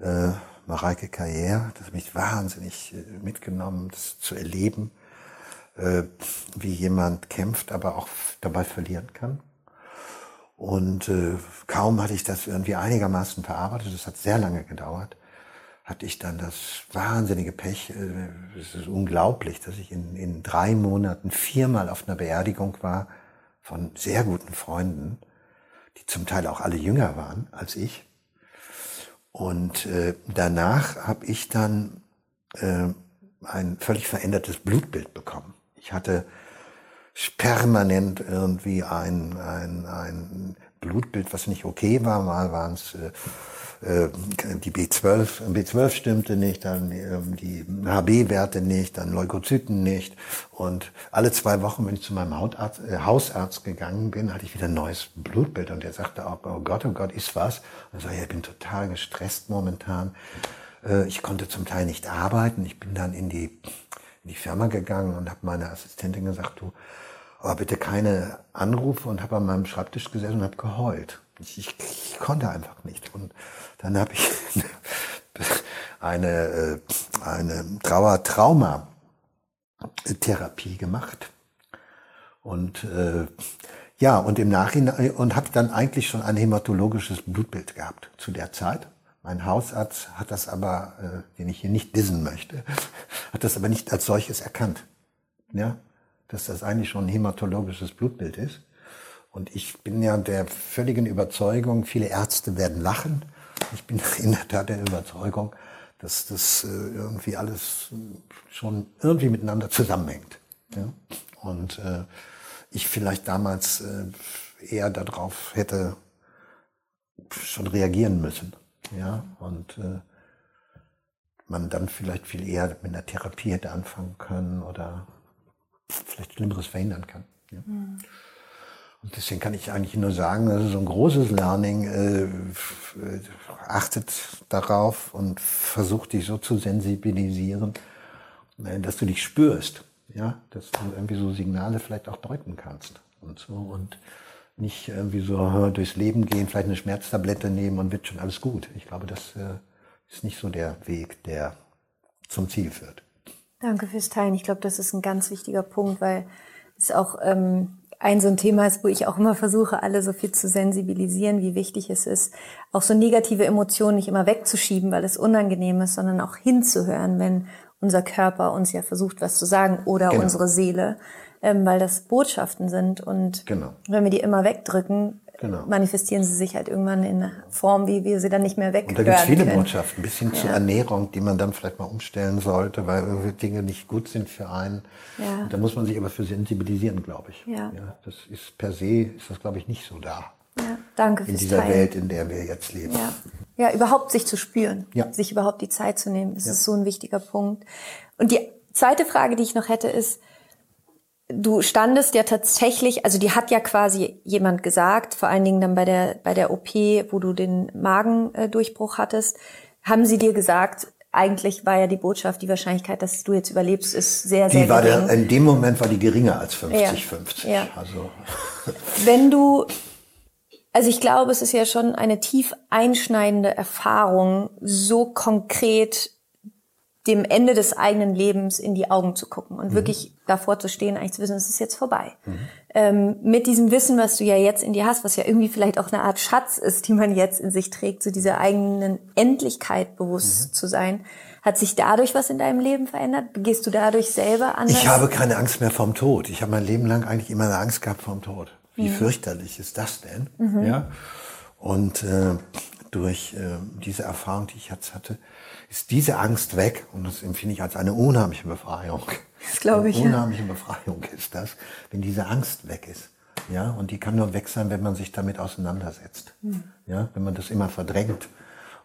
Äh, Mareike Karriere, das hat mich wahnsinnig äh, mitgenommen, das zu erleben äh, wie jemand kämpft, aber auch dabei verlieren kann. Und äh, kaum hatte ich das irgendwie einigermaßen verarbeitet, das hat sehr lange gedauert, hatte ich dann das wahnsinnige Pech, äh, es ist unglaublich, dass ich in, in drei Monaten viermal auf einer Beerdigung war von sehr guten Freunden, die zum Teil auch alle jünger waren als ich. Und äh, danach habe ich dann äh, ein völlig verändertes Blutbild bekommen. Ich hatte permanent irgendwie ein, ein, ein Blutbild, was nicht okay war. Mal waren es äh, äh, die B12, B12 stimmte nicht, dann ähm, die HB-Werte nicht, dann Leukozyten nicht. Und alle zwei Wochen, wenn ich zu meinem Hautarzt, äh, Hausarzt gegangen bin, hatte ich wieder ein neues Blutbild und der sagte auch, oh Gott, oh Gott, ist was? Und ich sage, ich bin total gestresst momentan. Äh, ich konnte zum Teil nicht arbeiten. Ich bin dann in die, in die Firma gegangen und habe meiner Assistentin gesagt, du, aber bitte keine Anrufe und habe an meinem Schreibtisch gesessen und habe geheult. Ich, ich, ich konnte einfach nicht. Und dann habe ich eine, äh, eine Trauer-Trauma-Therapie gemacht. Und äh, ja, und im Nachhinein und habe dann eigentlich schon ein hämatologisches Blutbild gehabt zu der Zeit. Mein Hausarzt hat das aber, äh, den ich hier nicht dissen möchte, hat das aber nicht als solches erkannt. Ja, dass das eigentlich schon ein hämatologisches Blutbild ist. Und ich bin ja der völligen Überzeugung, viele Ärzte werden lachen. Ich bin in der Tat der Überzeugung, dass das äh, irgendwie alles schon irgendwie miteinander zusammenhängt. Ja? Und äh, ich vielleicht damals äh, eher darauf hätte schon reagieren müssen. Ja, und äh, man dann vielleicht viel eher mit einer Therapie hätte anfangen können oder vielleicht Schlimmeres verhindern kann. Ja. Mhm. Und deswegen kann ich eigentlich nur sagen, das ist so ein großes Learning. Äh, achtet darauf und versucht dich so zu sensibilisieren, äh, dass du dich spürst. Ja, dass du irgendwie so Signale vielleicht auch deuten kannst und so und nicht irgendwie so durchs Leben gehen, vielleicht eine Schmerztablette nehmen und wird schon alles gut. Ich glaube, das äh, ist nicht so der Weg, der zum Ziel führt. Danke fürs Teilen. Ich glaube, das ist ein ganz wichtiger Punkt, weil es auch ähm, ein so ein Thema ist, wo ich auch immer versuche, alle so viel zu sensibilisieren, wie wichtig es ist, auch so negative Emotionen nicht immer wegzuschieben, weil es unangenehm ist, sondern auch hinzuhören, wenn unser Körper uns ja versucht, was zu sagen oder genau. unsere Seele, ähm, weil das Botschaften sind und genau. wenn wir die immer wegdrücken, genau. manifestieren sie sich halt irgendwann in einer Form, wie wir sie dann nicht mehr weg Und da gibt es viele können. Botschaften, bis hin ja. zur Ernährung, die man dann vielleicht mal umstellen sollte, weil irgendwie Dinge nicht gut sind für einen. Ja. Da muss man sich aber für sensibilisieren, glaube ich. Ja. ja. Das ist per se, ist das, glaube ich, nicht so da. Ja, danke In dieser Teilen. Welt, in der wir jetzt leben. Ja. ja, überhaupt sich zu spüren, ja. sich überhaupt die Zeit zu nehmen, das ja. ist so ein wichtiger Punkt. Und die zweite Frage, die ich noch hätte, ist, du standest ja tatsächlich, also die hat ja quasi jemand gesagt, vor allen Dingen dann bei der, bei der OP, wo du den Magendurchbruch hattest, haben sie dir gesagt, eigentlich war ja die Botschaft, die Wahrscheinlichkeit, dass du jetzt überlebst, ist sehr, sehr die war gering. Der, in dem Moment war die geringer als 50-50. Ja, ja. Also. Wenn du, also ich glaube, es ist ja schon eine tief einschneidende Erfahrung, so konkret dem Ende des eigenen Lebens in die Augen zu gucken und mhm. wirklich davor zu stehen, eigentlich zu wissen, es ist jetzt vorbei. Mhm. Ähm, mit diesem Wissen, was du ja jetzt in dir hast, was ja irgendwie vielleicht auch eine Art Schatz ist, die man jetzt in sich trägt, zu so dieser eigenen Endlichkeit bewusst mhm. zu sein, hat sich dadurch was in deinem Leben verändert? Gehst du dadurch selber anders? Ich habe keine Angst mehr vom Tod. Ich habe mein Leben lang eigentlich immer eine Angst gehabt vom Tod. Wie mhm. fürchterlich ist das denn? Mhm. Ja. Und äh, durch äh, diese Erfahrung, die ich jetzt hatte, ist diese Angst weg und das empfinde ich als eine unheimliche Befreiung. Das glaube ich. Eine unheimliche ja. Befreiung ist das, wenn diese Angst weg ist. Ja, und die kann nur weg sein, wenn man sich damit auseinandersetzt. Hm. Ja, wenn man das immer verdrängt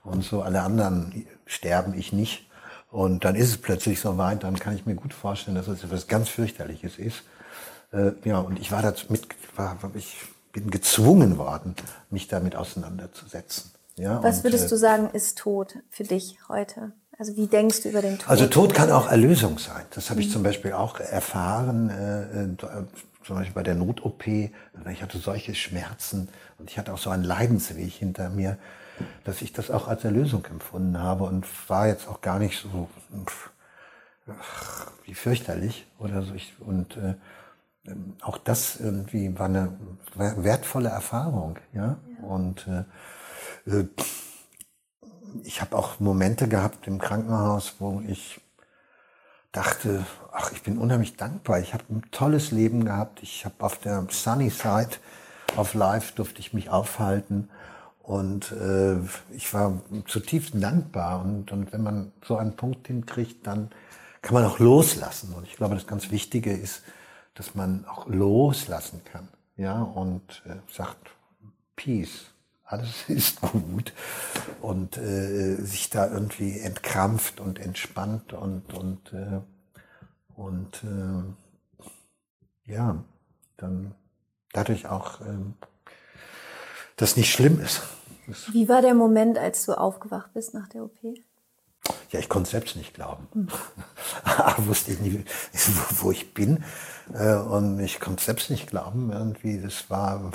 und so alle anderen sterben, ich nicht. Und dann ist es plötzlich so weit, dann kann ich mir gut vorstellen, dass es etwas ganz fürchterliches ist. Äh, ja, und ich war dazu mit, war, ich bin gezwungen worden, mich damit auseinanderzusetzen. Ja, Was würdest und, äh, du sagen, ist Tod für dich heute? Also wie denkst du über den Tod? Also Tod kann auch Erlösung sein. Das habe ich mhm. zum Beispiel auch erfahren, äh, äh zum Beispiel bei der Not-OP. Ich hatte solche Schmerzen und ich hatte auch so einen Leidensweg hinter mir, dass ich das auch als Erlösung empfunden habe und war jetzt auch gar nicht so pff, wie fürchterlich oder so. Ich, und äh, auch das irgendwie war eine wertvolle Erfahrung, ja. ja. Und äh, äh, ich habe auch Momente gehabt im Krankenhaus, wo ich dachte, ach, ich bin unheimlich dankbar. Ich habe ein tolles Leben gehabt. Ich habe auf der Sunny Side of Life durfte ich mich aufhalten und äh, ich war zutiefst dankbar. Und, und wenn man so einen Punkt hinkriegt, dann kann man auch loslassen. Und ich glaube, das ganz Wichtige ist, dass man auch loslassen kann. Ja, und äh, sagt, Peace, alles ist gut und äh, sich da irgendwie entkrampft und entspannt und und äh, und äh, ja dann dadurch auch äh, das nicht schlimm ist. Wie war der Moment, als du aufgewacht bist nach der OP? Ja, ich konnte selbst nicht glauben. Hm. wusste ich nicht, wo ich bin. Äh, und ich konnte selbst nicht glauben. Irgendwie, das war,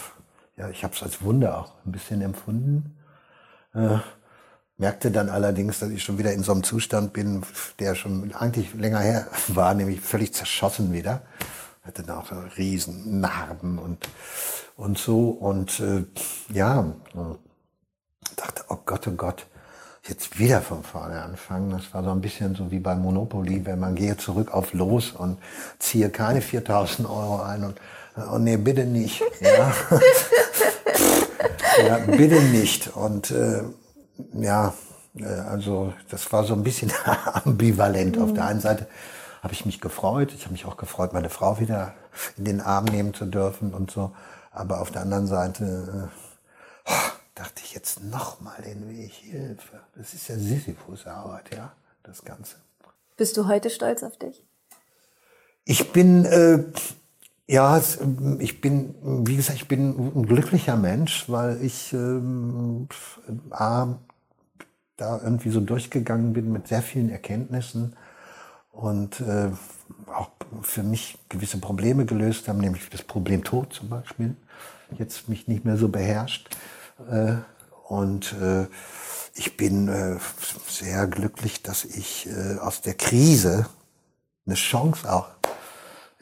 ja, ich habe es als Wunder auch ein bisschen empfunden. Äh, merkte dann allerdings, dass ich schon wieder in so einem Zustand bin, der schon eigentlich länger her war, nämlich völlig zerschossen wieder. Hatte da auch so riesen Narben und, und so. Und äh, ja, dachte, oh Gott, oh Gott, jetzt wieder von vorne anfangen. Das war so ein bisschen so wie bei Monopoly, wenn man gehe zurück auf Los und ziehe keine 4000 Euro ein und, oh nee, bitte nicht. Ja, ja bitte nicht. Und äh, ja, äh, also das war so ein bisschen ambivalent. Mhm. Auf der einen Seite habe ich mich gefreut. Ich habe mich auch gefreut, meine Frau wieder in den Arm nehmen zu dürfen und so. Aber auf der anderen Seite, äh, oh, dachte ich jetzt nochmal den Weg, Hilfe. Das ist ja Sisyphus-Arbeit, ja, das Ganze. Bist du heute stolz auf dich? Ich bin, äh, ja, ich bin, wie gesagt, ich bin ein glücklicher Mensch, weil ich ähm, A, da irgendwie so durchgegangen bin mit sehr vielen Erkenntnissen und äh, auch für mich gewisse Probleme gelöst haben, nämlich das Problem Tod zum Beispiel, jetzt mich nicht mehr so beherrscht. Äh, und äh, ich bin äh, sehr glücklich, dass ich aus der Krise eine Chance auch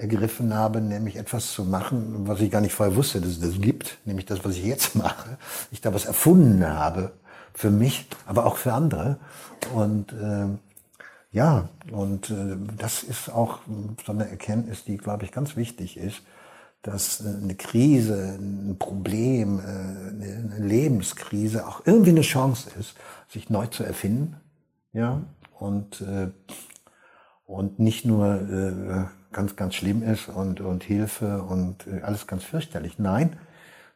ergriffen habe, nämlich etwas zu machen, was ich gar nicht vorher wusste, dass es das gibt, nämlich das, was ich jetzt mache. Ich da was erfunden habe für mich, aber auch für andere. Und äh, ja, und äh, das ist auch so eine Erkenntnis, die, glaube ich, ganz wichtig ist dass eine Krise, ein Problem, äh, eine Lebenskrise auch irgendwie eine Chance ist, sich neu zu erfinden, ja, und, äh, und nicht nur äh, ganz, ganz schlimm ist und, und Hilfe und alles ganz fürchterlich. Nein,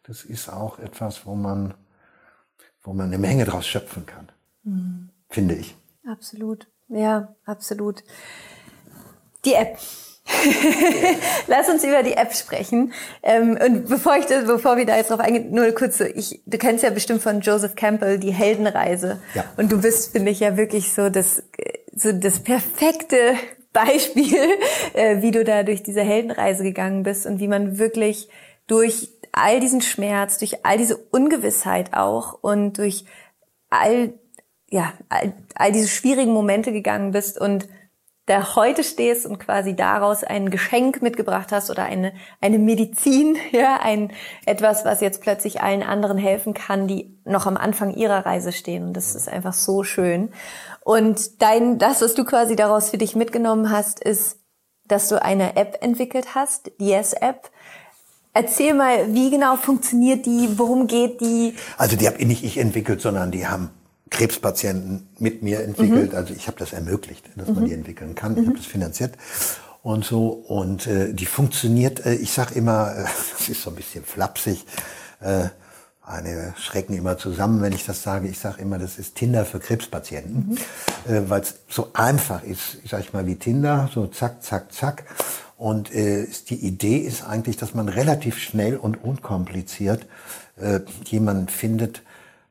das ist auch etwas, wo man, wo man eine Menge draus schöpfen kann, mhm. finde ich. Absolut, ja, absolut. Die App. Lass uns über die App sprechen. Ähm, und bevor ich das, bevor wir da jetzt drauf eingehen, nur kurz so, ich, du kennst ja bestimmt von Joseph Campbell die Heldenreise. Ja. Und du bist, finde ich, ja wirklich so das, so das perfekte Beispiel, äh, wie du da durch diese Heldenreise gegangen bist und wie man wirklich durch all diesen Schmerz, durch all diese Ungewissheit auch und durch all, ja, all, all diese schwierigen Momente gegangen bist und da heute stehst und quasi daraus ein Geschenk mitgebracht hast oder eine, eine Medizin, ja, ein, etwas, was jetzt plötzlich allen anderen helfen kann, die noch am Anfang ihrer Reise stehen. Und das ist einfach so schön. Und dein, das, was du quasi daraus für dich mitgenommen hast, ist, dass du eine App entwickelt hast, die Yes-App. Erzähl mal, wie genau funktioniert die, worum geht die? Also die habe nicht ich entwickelt, sondern die haben Krebspatienten mit mir entwickelt. Mhm. Also ich habe das ermöglicht, dass mhm. man die entwickeln kann. Ich mhm. habe das finanziert und so. Und äh, die funktioniert, äh, ich sage immer, äh, das ist so ein bisschen flapsig, äh, eine schrecken immer zusammen, wenn ich das sage. Ich sage immer, das ist Tinder für Krebspatienten, mhm. äh, weil es so einfach ist, sag ich mal, wie Tinder, so zack, zack, zack. Und äh, die Idee ist eigentlich, dass man relativ schnell und unkompliziert äh, jemanden findet,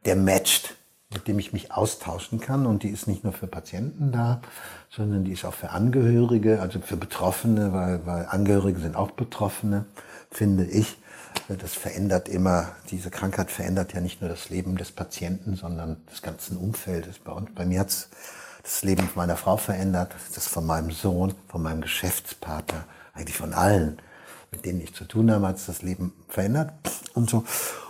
der matcht mit dem ich mich austauschen kann. Und die ist nicht nur für Patienten da, sondern die ist auch für Angehörige, also für Betroffene, weil, weil Angehörige sind auch Betroffene, finde ich. Das verändert immer, diese Krankheit verändert ja nicht nur das Leben des Patienten, sondern des ganzen Umfeldes. Bei, uns, bei mir hat das Leben meiner Frau verändert, das von meinem Sohn, von meinem Geschäftspartner, eigentlich von allen, mit denen ich zu tun habe, hat es das Leben verändert und so.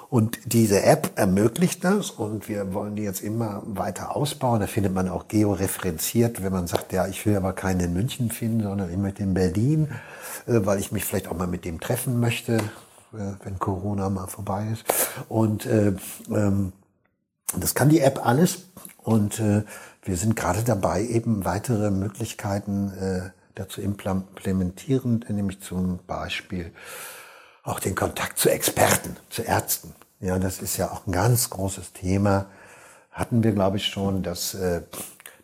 Und diese App ermöglicht das und wir wollen die jetzt immer weiter ausbauen. Da findet man auch georeferenziert, wenn man sagt, ja, ich will aber keinen in München finden, sondern immer in Berlin, äh, weil ich mich vielleicht auch mal mit dem treffen möchte, wenn Corona mal vorbei ist. Und äh, ähm, das kann die App alles. Und äh, wir sind gerade dabei, eben weitere Möglichkeiten äh, dazu implementieren, nämlich zum Beispiel auch den Kontakt zu Experten, zu Ärzten Ja, das ist ja auch ein ganz großes Thema. Hatten wir, glaube ich, schon, dass äh,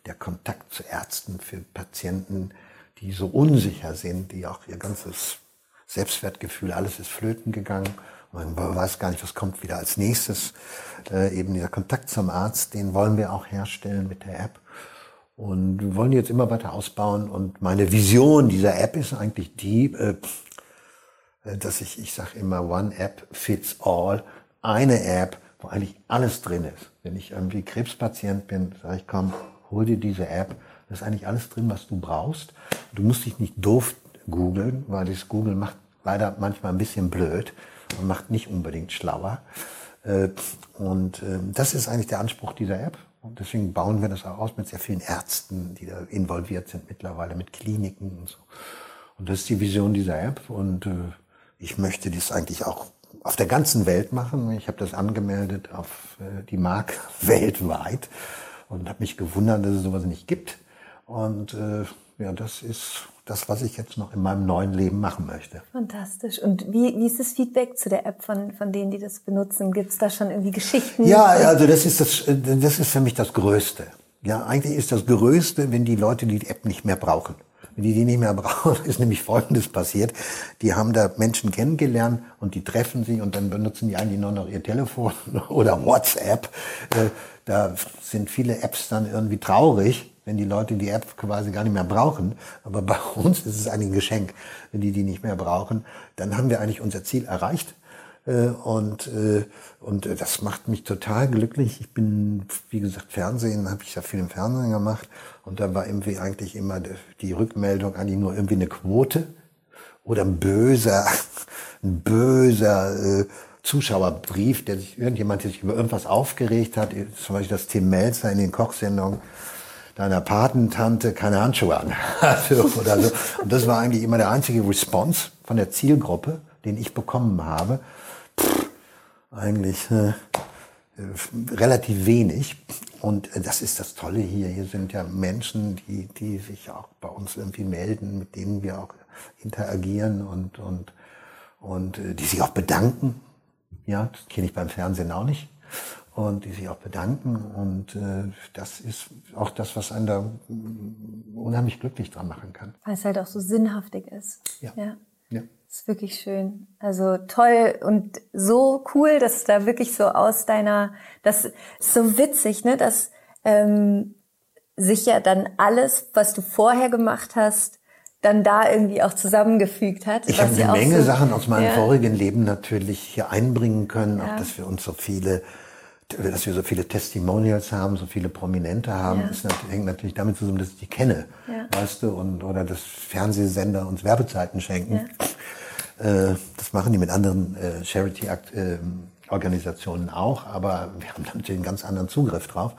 der Kontakt zu Ärzten für Patienten, die so unsicher sind, die auch ihr ganzes Selbstwertgefühl, alles ist flöten gegangen. Man weiß gar nicht, was kommt wieder als nächstes. Äh, eben der Kontakt zum Arzt, den wollen wir auch herstellen mit der App. Und wir wollen jetzt immer weiter ausbauen. Und meine Vision dieser App ist eigentlich die, äh, dass ich, ich sage immer, One App fits all. Eine App, wo eigentlich alles drin ist. Wenn ich irgendwie Krebspatient bin, sage ich, komm, hol dir diese App. Da ist eigentlich alles drin, was du brauchst. Du musst dich nicht doof googeln, weil das Google macht leider manchmal ein bisschen blöd und macht nicht unbedingt schlauer. Äh, und ähm, das ist eigentlich der Anspruch dieser App. Und deswegen bauen wir das auch aus mit sehr vielen Ärzten, die da involviert sind mittlerweile, mit Kliniken und so. Und das ist die Vision dieser App. Und äh, ich möchte das eigentlich auch auf der ganzen Welt machen. Ich habe das angemeldet auf äh, die Mark weltweit und habe mich gewundert, dass es sowas nicht gibt. Und äh, ja, das ist das, was ich jetzt noch in meinem neuen Leben machen möchte. Fantastisch. Und wie, wie ist das Feedback zu der App von, von denen, die das benutzen? Gibt es da schon irgendwie Geschichten? Ja, also das ist, das, das ist für mich das Größte. Ja, eigentlich ist das Größte, wenn die Leute die App nicht mehr brauchen. Wenn die die nicht mehr brauchen, ist nämlich Folgendes passiert. Die haben da Menschen kennengelernt und die treffen sie und dann benutzen die eigentlich nur noch ihr Telefon oder WhatsApp. Äh, da sind viele Apps dann irgendwie traurig, wenn die Leute die App quasi gar nicht mehr brauchen. Aber bei uns ist es eigentlich ein Geschenk, wenn die die nicht mehr brauchen. Dann haben wir eigentlich unser Ziel erreicht. Äh, und, äh, und das macht mich total glücklich. Ich bin, wie gesagt, Fernsehen, habe ich ja viel im Fernsehen gemacht. Und da war irgendwie eigentlich immer die Rückmeldung eigentlich nur irgendwie eine Quote oder ein böser, ein böser äh, Zuschauerbrief, der sich irgendjemand, der sich über irgendwas aufgeregt hat, zum Beispiel das Tim Melzer in den Kochsendungen, deiner Patentante keine Handschuhe an oder so. Und das war eigentlich immer der einzige Response von der Zielgruppe, den ich bekommen habe. Pff, eigentlich äh, relativ wenig. Und äh, das ist das Tolle hier. Hier sind ja Menschen, die, die sich auch bei uns irgendwie melden, mit denen wir auch interagieren und, und, und äh, die sich auch bedanken. Ja, das kenne ich beim Fernsehen auch nicht und die sich auch bedanken. Und äh, das ist auch das, was einen da unheimlich glücklich dran machen kann. Weil es halt auch so sinnhaftig ist. Ja. ja. ja. Das ist wirklich schön. Also toll und so cool, dass da wirklich so aus deiner, das ist so witzig, ne, dass ähm, sich ja dann alles, was du vorher gemacht hast, dann da irgendwie auch zusammengefügt hat. Ich habe eine Menge so, Sachen aus meinem ja. vorigen Leben natürlich hier einbringen können, ja. auch dass wir uns so viele dass wir so viele Testimonials haben, so viele Prominente haben, ja. ist hängt natürlich damit zusammen, dass ich die kenne, ja. weißt du, und oder dass Fernsehsender uns Werbezeiten schenken. Ja. Äh, das machen die mit anderen äh, Charity-Organisationen äh, auch, aber wir haben natürlich einen ganz anderen Zugriff drauf.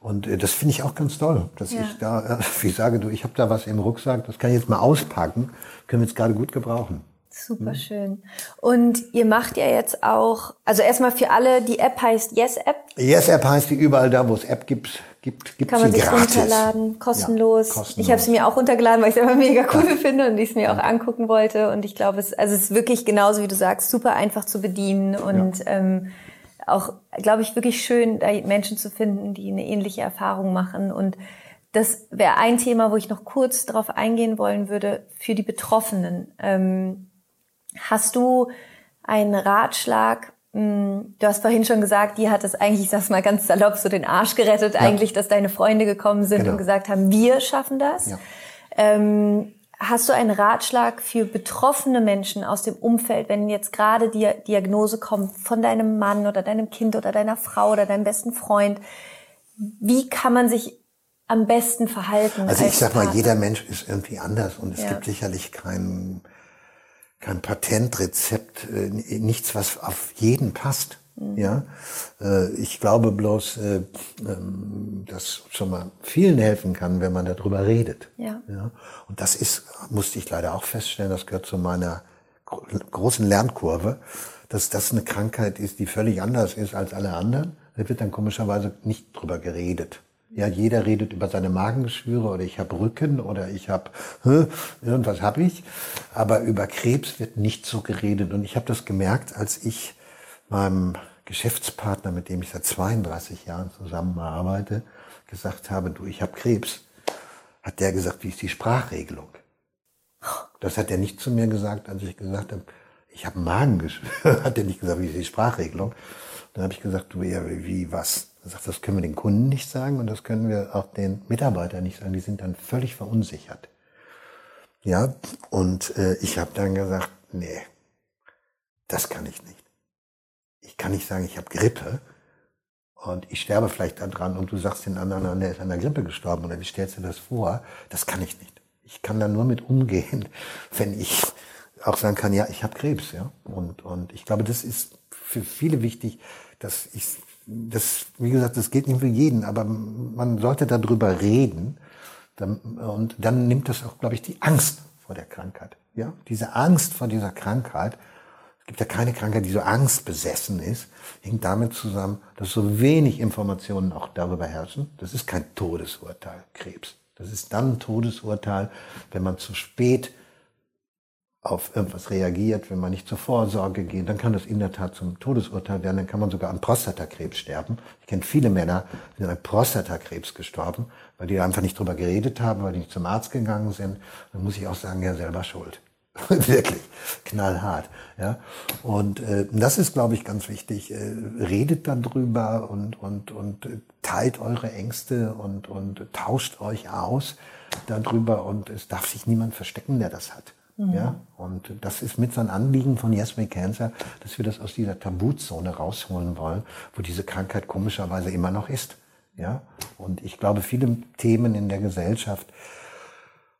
Und äh, das finde ich auch ganz toll, dass ich da, äh, wie ich sage, du, ich habe da was im Rucksack, das kann ich jetzt mal auspacken, können wir jetzt gerade gut gebrauchen. Super mhm. schön. Und ihr macht ja jetzt auch, also erstmal für alle, die App heißt Yes App. Yes App heißt die überall da, wo es App gibt, gibt, gibt Kann man sich gratis. runterladen, kostenlos. Ja, kostenlos. Ich habe sie mir auch runtergeladen, weil ich es immer mega cool ja. finde und ich es mir ja. auch angucken wollte. Und ich glaube, es, also es ist wirklich genauso wie du sagst, super einfach zu bedienen und ähm, auch, glaube ich, wirklich schön, da Menschen zu finden, die eine ähnliche Erfahrung machen und das wäre ein Thema, wo ich noch kurz darauf eingehen wollen würde für die Betroffenen. Ähm, Hast du einen Ratschlag? Hm, du hast vorhin schon gesagt, die hat es eigentlich, ich sag's mal ganz salopp, so den Arsch gerettet, ja. eigentlich, dass deine Freunde gekommen sind genau. und gesagt haben, wir schaffen das. Ja. Ähm, hast du einen Ratschlag für betroffene Menschen aus dem Umfeld, wenn jetzt gerade die Diagnose kommt von deinem Mann oder deinem Kind oder deiner Frau oder deinem besten Freund? Wie kann man sich am besten verhalten? Also ich sag mal, jeder Mensch ist irgendwie anders und es ja. gibt sicherlich keinen kein Patentrezept, äh, nichts, was auf jeden passt. Mhm. Ja, äh, ich glaube bloß, äh, ähm, dass schon mal vielen helfen kann, wenn man darüber redet. Ja. ja. Und das ist, musste ich leider auch feststellen, das gehört zu meiner großen Lernkurve, dass das eine Krankheit ist, die völlig anders ist als alle anderen. Da wird dann komischerweise nicht drüber geredet. Ja, jeder redet über seine Magengeschwüre oder ich habe Rücken oder ich habe irgendwas habe ich, aber über Krebs wird nicht so geredet und ich habe das gemerkt, als ich meinem Geschäftspartner, mit dem ich seit 32 Jahren zusammenarbeite, gesagt habe, du, ich habe Krebs, hat der gesagt, wie ist die Sprachregelung? Das hat er nicht zu mir gesagt, als ich gesagt habe, ich habe Magen hat er nicht gesagt, wie ist die Sprachregelung? Dann habe ich gesagt, du, ja, wie, was? Sagt, das können wir den Kunden nicht sagen und das können wir auch den Mitarbeitern nicht sagen. Die sind dann völlig verunsichert. Ja, und äh, ich habe dann gesagt, nee, das kann ich nicht. Ich kann nicht sagen, ich habe Grippe und ich sterbe vielleicht daran und du sagst den anderen, der ist an der Grippe gestorben oder wie stellst du das vor? Das kann ich nicht. Ich kann da nur mit umgehen, wenn ich auch sagen kann, ja, ich habe Krebs, ja. Und, und ich glaube, das ist für viele wichtig, dass ich, das, wie gesagt, das geht nicht für jeden, aber man sollte darüber reden. Und dann nimmt das auch, glaube ich, die Angst vor der Krankheit. Ja, diese Angst vor dieser Krankheit, es gibt ja keine Krankheit, die so angstbesessen ist, hängt damit zusammen, dass so wenig Informationen auch darüber herrschen. Das ist kein Todesurteil, Krebs. Das ist dann ein Todesurteil, wenn man zu spät auf irgendwas reagiert, wenn man nicht zur Vorsorge geht, dann kann das in der Tat zum Todesurteil werden, dann kann man sogar an Prostatakrebs sterben. Ich kenne viele Männer, die sind an Prostatakrebs gestorben, weil die einfach nicht drüber geredet haben, weil die nicht zum Arzt gegangen sind. Dann muss ich auch sagen, ja, selber schuld. Wirklich, knallhart. Ja? Und äh, das ist, glaube ich, ganz wichtig. Äh, redet darüber und, und, und äh, teilt eure Ängste und, und tauscht euch aus darüber. Und es darf sich niemand verstecken, der das hat. Mhm. Ja, und das ist mit so ein Anliegen von Yes We Cancer, dass wir das aus dieser Tabuzone rausholen wollen, wo diese Krankheit komischerweise immer noch ist. Ja, und ich glaube, viele Themen in der Gesellschaft,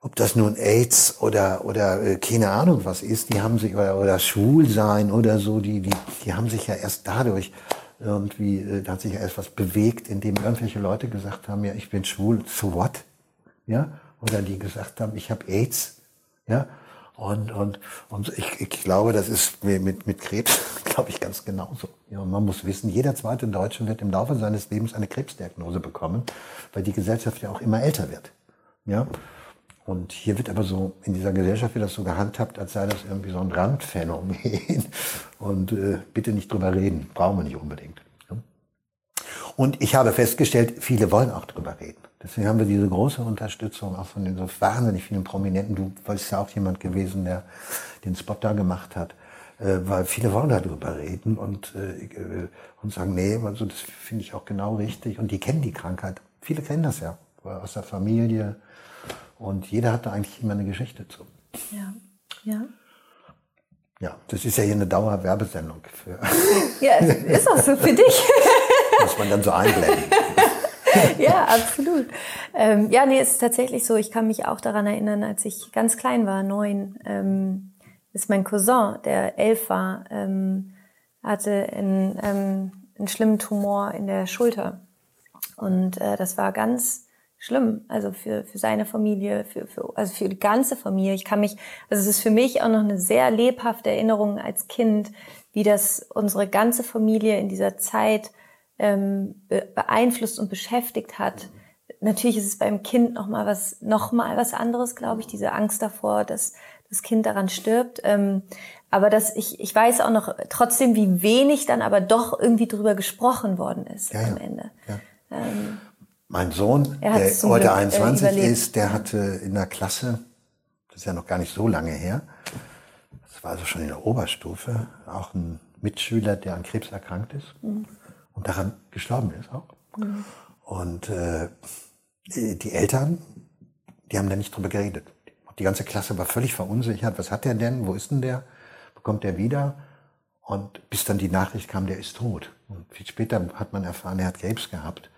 ob das nun AIDS oder oder äh, keine Ahnung was ist, die haben sich oder, oder Schwulsein oder so, die die die haben sich ja erst dadurch irgendwie, äh, da hat sich ja erst was bewegt, indem irgendwelche Leute gesagt haben, ja, ich bin schwul, so what? Ja, oder die gesagt haben, ich habe AIDS, ja, und, und, und ich, ich glaube, das ist mit, mit Krebs, glaube ich, ganz genauso. Ja, und man muss wissen, jeder zweite Deutsche wird im Laufe seines Lebens eine Krebsdiagnose bekommen, weil die Gesellschaft ja auch immer älter wird. Ja? Und hier wird aber so, in dieser Gesellschaft wird das so gehandhabt, als sei das irgendwie so ein Randphänomen. Und äh, bitte nicht drüber reden, brauchen wir nicht unbedingt. Ja? Und ich habe festgestellt, viele wollen auch drüber reden. Deswegen haben wir diese große Unterstützung auch von den so wahnsinnig vielen Prominenten. Du bist ja auch jemand gewesen, der den Spot da gemacht hat. Äh, weil viele wollen darüber reden und, äh, und sagen, nee, also das finde ich auch genau richtig. Und die kennen die Krankheit. Viele kennen das ja aus der Familie. Und jeder hat da eigentlich immer eine Geschichte zu. Ja, ja. Ja, das ist ja hier eine Dauerwerbesendung. Für ja, ist auch so für dich. Muss man dann so einblenden. ja, absolut. Ähm, ja, nee, es ist tatsächlich so. Ich kann mich auch daran erinnern, als ich ganz klein war, neun, ähm, ist mein Cousin, der elf war, ähm, hatte einen, ähm, einen schlimmen Tumor in der Schulter. Und äh, das war ganz schlimm, also für, für seine Familie, für, für, also für die ganze Familie. Ich kann mich, also es ist für mich auch noch eine sehr lebhafte Erinnerung als Kind, wie das unsere ganze Familie in dieser Zeit ähm, beeinflusst und beschäftigt hat. Natürlich ist es beim Kind noch mal was, noch mal was anderes, glaube ich, diese Angst davor, dass das Kind daran stirbt. Ähm, aber dass ich, ich weiß auch noch trotzdem, wie wenig dann aber doch irgendwie drüber gesprochen worden ist ja, am Ende. Ja. Ähm, mein Sohn, der heute Glück, 21 äh, ist, der hatte in der Klasse, das ist ja noch gar nicht so lange her, das war also schon in der Oberstufe, auch ein Mitschüler, der an Krebs erkrankt ist. Mhm und daran gestorben ist auch. Mhm. Und äh, die Eltern, die haben da nicht drüber geredet. Die ganze Klasse war völlig verunsichert. Was hat der denn? Wo ist denn der? Bekommt der wieder? Und bis dann die Nachricht kam, der ist tot. Und viel später hat man erfahren, er hat Krebs gehabt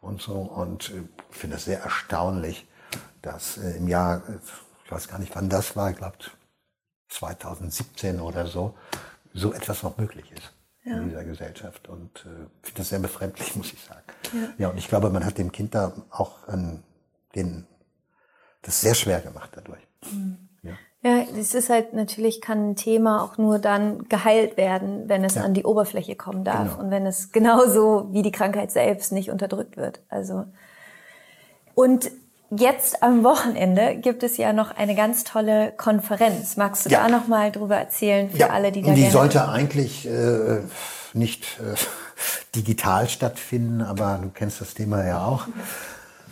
und so. Und äh, ich finde das sehr erstaunlich, dass äh, im Jahr, ich weiß gar nicht, wann das war, ich glaube 2017 oder so, so etwas noch möglich ist ja. in dieser Gesellschaft. Und äh, finde das sehr befremdlich, muss ich sagen. Ja. ja, und ich glaube, man hat dem Kind da auch ähm, den, das sehr schwer gemacht dadurch. Mhm. Ja. Ja, es ist halt natürlich kann ein Thema auch nur dann geheilt werden, wenn es ja. an die Oberfläche kommen darf genau. und wenn es genauso wie die Krankheit selbst nicht unterdrückt wird. Also und Jetzt am Wochenende gibt es ja noch eine ganz tolle Konferenz. Magst du ja. da noch mal drüber erzählen für ja. alle, die da Die sollte eigentlich äh, nicht äh, digital stattfinden, aber du kennst das Thema ja auch.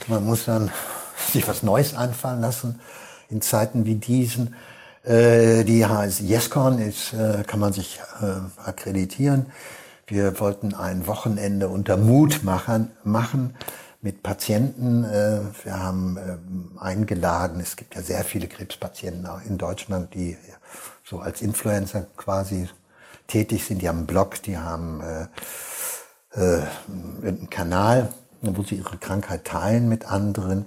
Man muss dann sich was Neues einfallen lassen in Zeiten wie diesen. Äh, die heißt YesCon, ist, äh, kann man sich äh, akkreditieren. Wir wollten ein Wochenende unter Mutmachern machen mit Patienten. Äh, wir haben äh, eingeladen, es gibt ja sehr viele Krebspatienten auch in Deutschland, die so als Influencer quasi tätig sind. Die haben einen Blog, die haben äh, äh, einen Kanal, wo sie ihre Krankheit teilen mit anderen.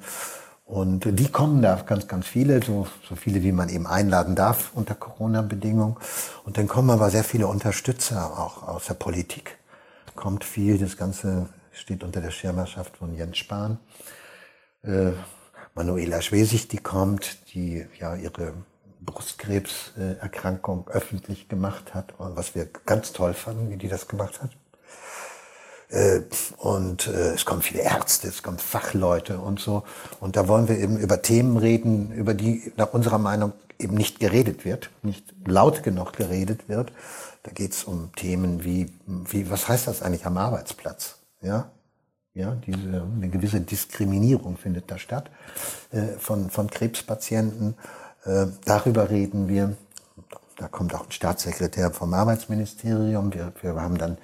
Und die kommen da ganz, ganz viele, so, so viele, wie man eben einladen darf unter Corona-Bedingungen. Und dann kommen aber sehr viele Unterstützer auch aus der Politik. Kommt viel, das Ganze steht unter der Schirmerschaft von Jens Spahn. Äh, Manuela Schwesig, die kommt, die ja ihre Brustkrebserkrankung öffentlich gemacht hat, was wir ganz toll fanden, wie die das gemacht hat. Äh, und äh, es kommen viele Ärzte, es kommen Fachleute und so. Und da wollen wir eben über Themen reden, über die nach unserer Meinung eben nicht geredet wird, nicht laut genug geredet wird. Da geht es um Themen wie, wie, was heißt das eigentlich am Arbeitsplatz? Ja, ja, diese, eine gewisse Diskriminierung findet da statt äh, von, von Krebspatienten. Äh, darüber reden wir. Da kommt auch ein Staatssekretär vom Arbeitsministerium. Wir, wir haben dann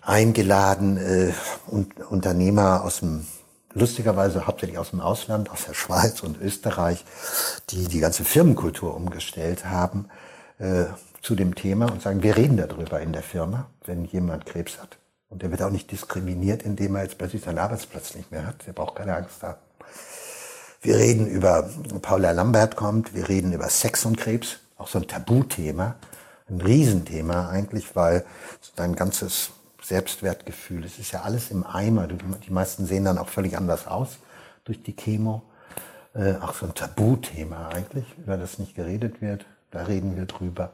eingeladen äh, und Unternehmer aus dem lustigerweise hauptsächlich aus dem Ausland, aus der Schweiz und Österreich, die die ganze Firmenkultur umgestellt haben äh, zu dem Thema und sagen, wir reden darüber in der Firma, wenn jemand Krebs hat. Und der wird auch nicht diskriminiert, indem er jetzt plötzlich seinen Arbeitsplatz nicht mehr hat. Der braucht keine Angst haben. Wir reden über, Paula Lambert kommt, wir reden über Sex und Krebs, auch so ein Tabuthema, ein Riesenthema eigentlich, weil dein ganzes Selbstwertgefühl, es ist ja alles im Eimer. Die meisten sehen dann auch völlig anders aus durch die Chemo. Äh, auch so ein Tabuthema eigentlich, über das nicht geredet wird. Da reden wir drüber.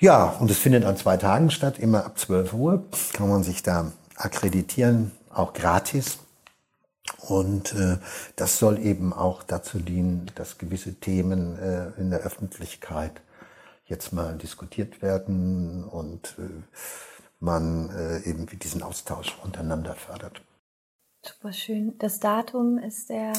Ja, und es findet an zwei Tagen statt, immer ab 12 Uhr. Kann man sich da akkreditieren, auch gratis. Und äh, das soll eben auch dazu dienen, dass gewisse Themen äh, in der Öffentlichkeit jetzt mal diskutiert werden und äh, man äh, eben diesen Austausch untereinander fördert. Super schön. Das Datum ist der?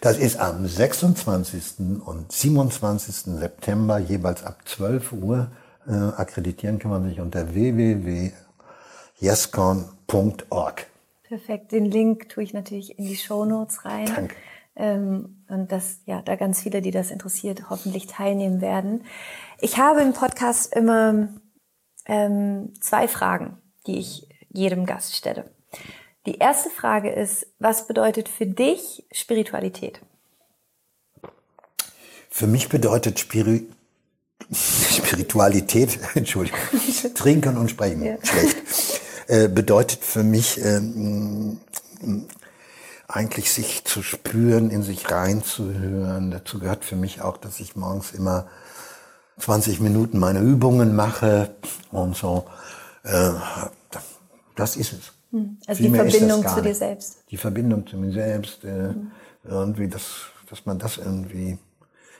Das ist am 26. und 27. September jeweils ab 12 Uhr. Äh, akkreditieren kann man sich unter www.yescon.org. Perfekt. Den Link tue ich natürlich in die Show Notes rein. Danke. Ähm, und dass ja da ganz viele, die das interessiert, hoffentlich teilnehmen werden. Ich habe im Podcast immer ähm, zwei Fragen, die ich jedem Gast stelle. Die erste Frage ist, was bedeutet für dich Spiritualität? Für mich bedeutet Spiri Spiritualität, Entschuldigung, trinken und sprechen, ja. schlecht, äh, bedeutet für mich ähm, eigentlich sich zu spüren, in sich reinzuhören. Dazu gehört für mich auch, dass ich morgens immer 20 Minuten meine Übungen mache und so. Äh, das ist es. Hm. Also Viel die Verbindung zu dir selbst. Die Verbindung zu mir selbst, äh, mhm. irgendwie, das, dass man das irgendwie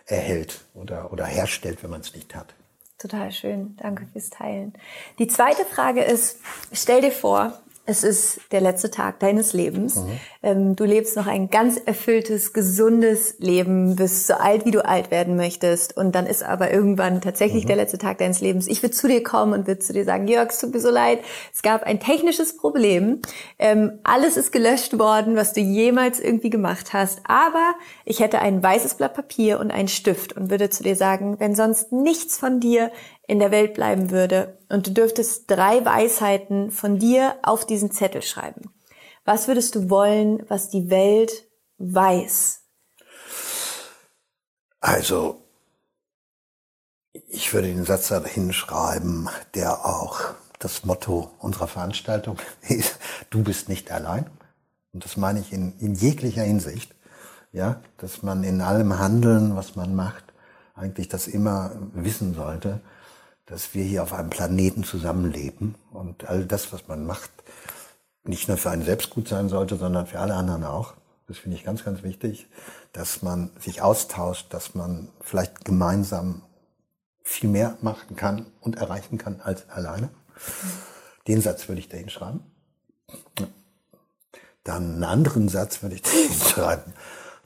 erhält oder, oder herstellt, wenn man es nicht hat. Total schön. Danke fürs Teilen. Die zweite Frage ist, stell dir vor, es ist der letzte Tag deines Lebens. Mhm. Ähm, du lebst noch ein ganz erfülltes, gesundes Leben, bist so alt, wie du alt werden möchtest. Und dann ist aber irgendwann tatsächlich mhm. der letzte Tag deines Lebens. Ich würde zu dir kommen und würde zu dir sagen, Jörg, es tut mir so leid. Es gab ein technisches Problem. Ähm, alles ist gelöscht worden, was du jemals irgendwie gemacht hast. Aber ich hätte ein weißes Blatt Papier und einen Stift und würde zu dir sagen, wenn sonst nichts von dir in der Welt bleiben würde und du dürftest drei Weisheiten von dir auf diesen Zettel schreiben. Was würdest du wollen, was die Welt weiß? Also, ich würde den Satz da hinschreiben, der auch das Motto unserer Veranstaltung ist, du bist nicht allein. Und das meine ich in, in jeglicher Hinsicht. Ja, dass man in allem Handeln, was man macht, eigentlich das immer wissen sollte, dass wir hier auf einem Planeten zusammenleben und all das, was man macht, nicht nur für einen selbst gut sein sollte, sondern für alle anderen auch. Das finde ich ganz, ganz wichtig, dass man sich austauscht, dass man vielleicht gemeinsam viel mehr machen kann und erreichen kann als alleine. Den Satz würde ich da hinschreiben. Dann einen anderen Satz würde ich da hinschreiben.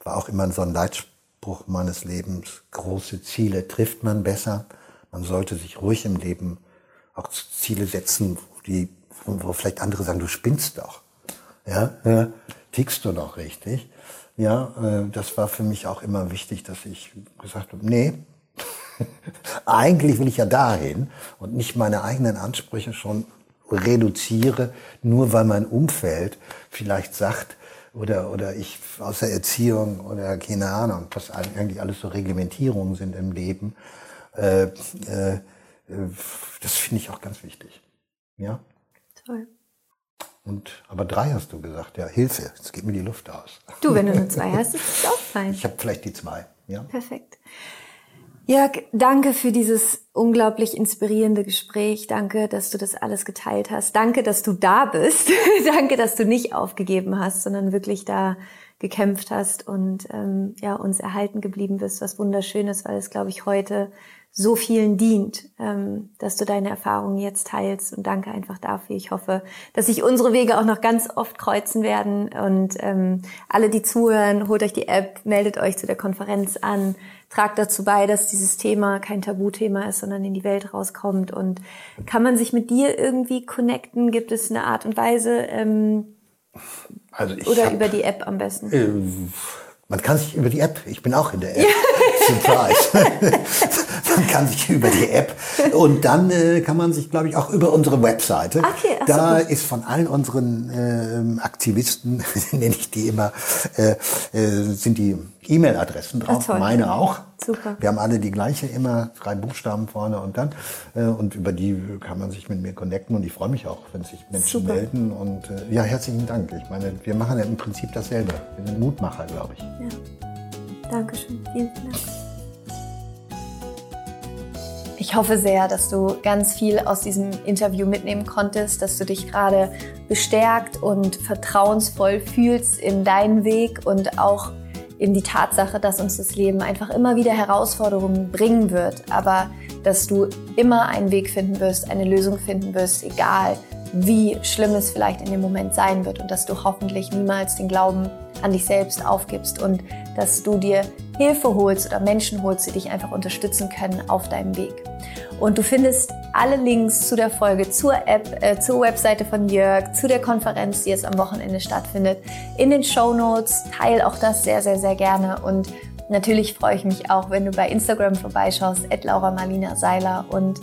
War auch immer so ein Leitspruch meines Lebens. Große Ziele trifft man besser. Man sollte sich ruhig im Leben auch Ziele setzen, die, wo vielleicht andere sagen, du spinnst doch. Ja, ja tickst du doch richtig. Ja, äh, das war für mich auch immer wichtig, dass ich gesagt habe, nee, eigentlich will ich ja dahin und nicht meine eigenen Ansprüche schon reduziere, nur weil mein Umfeld vielleicht sagt, oder, oder ich aus der Erziehung oder keine Ahnung, was eigentlich alles so Reglementierungen sind im Leben. Äh, äh, das finde ich auch ganz wichtig. Ja? Toll. Und, aber drei hast du gesagt, ja, Hilfe, jetzt geht mir die Luft aus. Du, wenn du nur zwei hast, ist es auch fein. Ich habe vielleicht die zwei, ja. Perfekt. Jörg, danke für dieses unglaublich inspirierende Gespräch. Danke, dass du das alles geteilt hast. Danke, dass du da bist. danke, dass du nicht aufgegeben hast, sondern wirklich da gekämpft hast und ähm, ja uns erhalten geblieben bist, was wunderschönes, weil es, glaube ich, heute so vielen dient, ähm, dass du deine Erfahrungen jetzt teilst. Und danke einfach dafür. Ich hoffe, dass sich unsere Wege auch noch ganz oft kreuzen werden. Und ähm, alle, die zuhören, holt euch die App, meldet euch zu der Konferenz an, tragt dazu bei, dass dieses Thema kein Tabuthema ist, sondern in die Welt rauskommt. Und kann man sich mit dir irgendwie connecten? Gibt es eine Art und Weise? Ähm, also oder hab, über die App am besten? Äh, man kann sich über die App, ich bin auch in der App, Surprise. man kann sich über die App und dann äh, kann man sich, glaube ich, auch über unsere Webseite. Okay, ach da so. ist von allen unseren äh, Aktivisten, nenne ich die immer, äh, äh, sind die E-Mail-Adressen drauf, Ach, meine auch. Super. Wir haben alle die gleiche, immer drei Buchstaben vorne und dann. Äh, und über die kann man sich mit mir connecten und ich freue mich auch, wenn sich Menschen Super. melden. Und äh, ja, herzlichen Dank. Ich meine, wir machen ja im Prinzip dasselbe. Wir sind Mutmacher, glaube ich. Ja. Dankeschön. Vielen Dank. Ich hoffe sehr, dass du ganz viel aus diesem Interview mitnehmen konntest, dass du dich gerade bestärkt und vertrauensvoll fühlst in deinen Weg und auch in die Tatsache, dass uns das Leben einfach immer wieder Herausforderungen bringen wird, aber dass du immer einen Weg finden wirst, eine Lösung finden wirst, egal wie schlimm es vielleicht in dem Moment sein wird und dass du hoffentlich niemals den Glauben an dich selbst aufgibst und dass du dir Hilfe holst oder Menschen holst, die dich einfach unterstützen können auf deinem Weg. Und du findest alle Links zu der Folge, zur App, äh, zur Webseite von Jörg, zu der Konferenz, die jetzt am Wochenende stattfindet, in den Show Notes. Teil auch das sehr, sehr, sehr gerne. Und natürlich freue ich mich auch, wenn du bei Instagram vorbeischaust, Laura Marlina Seiler und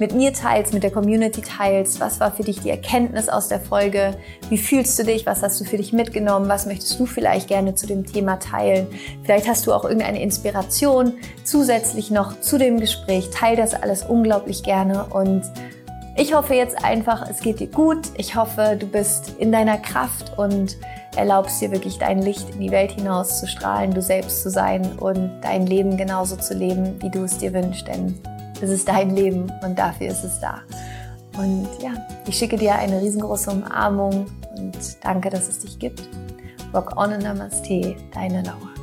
mit mir teilst, mit der Community teilst. Was war für dich die Erkenntnis aus der Folge? Wie fühlst du dich? Was hast du für dich mitgenommen? Was möchtest du vielleicht gerne zu dem Thema teilen? Vielleicht hast du auch irgendeine Inspiration zusätzlich noch zu dem Gespräch. Teil das alles unglaublich gerne und ich hoffe jetzt einfach, es geht dir gut. Ich hoffe, du bist in deiner Kraft und erlaubst dir wirklich dein Licht in die Welt hinaus zu strahlen, du selbst zu sein und dein Leben genauso zu leben, wie du es dir wünschst. Denn es ist dein Leben und dafür ist es da. Und ja, ich schicke dir eine riesengroße Umarmung und danke, dass es dich gibt. Rock on and Namaste, deine Laura.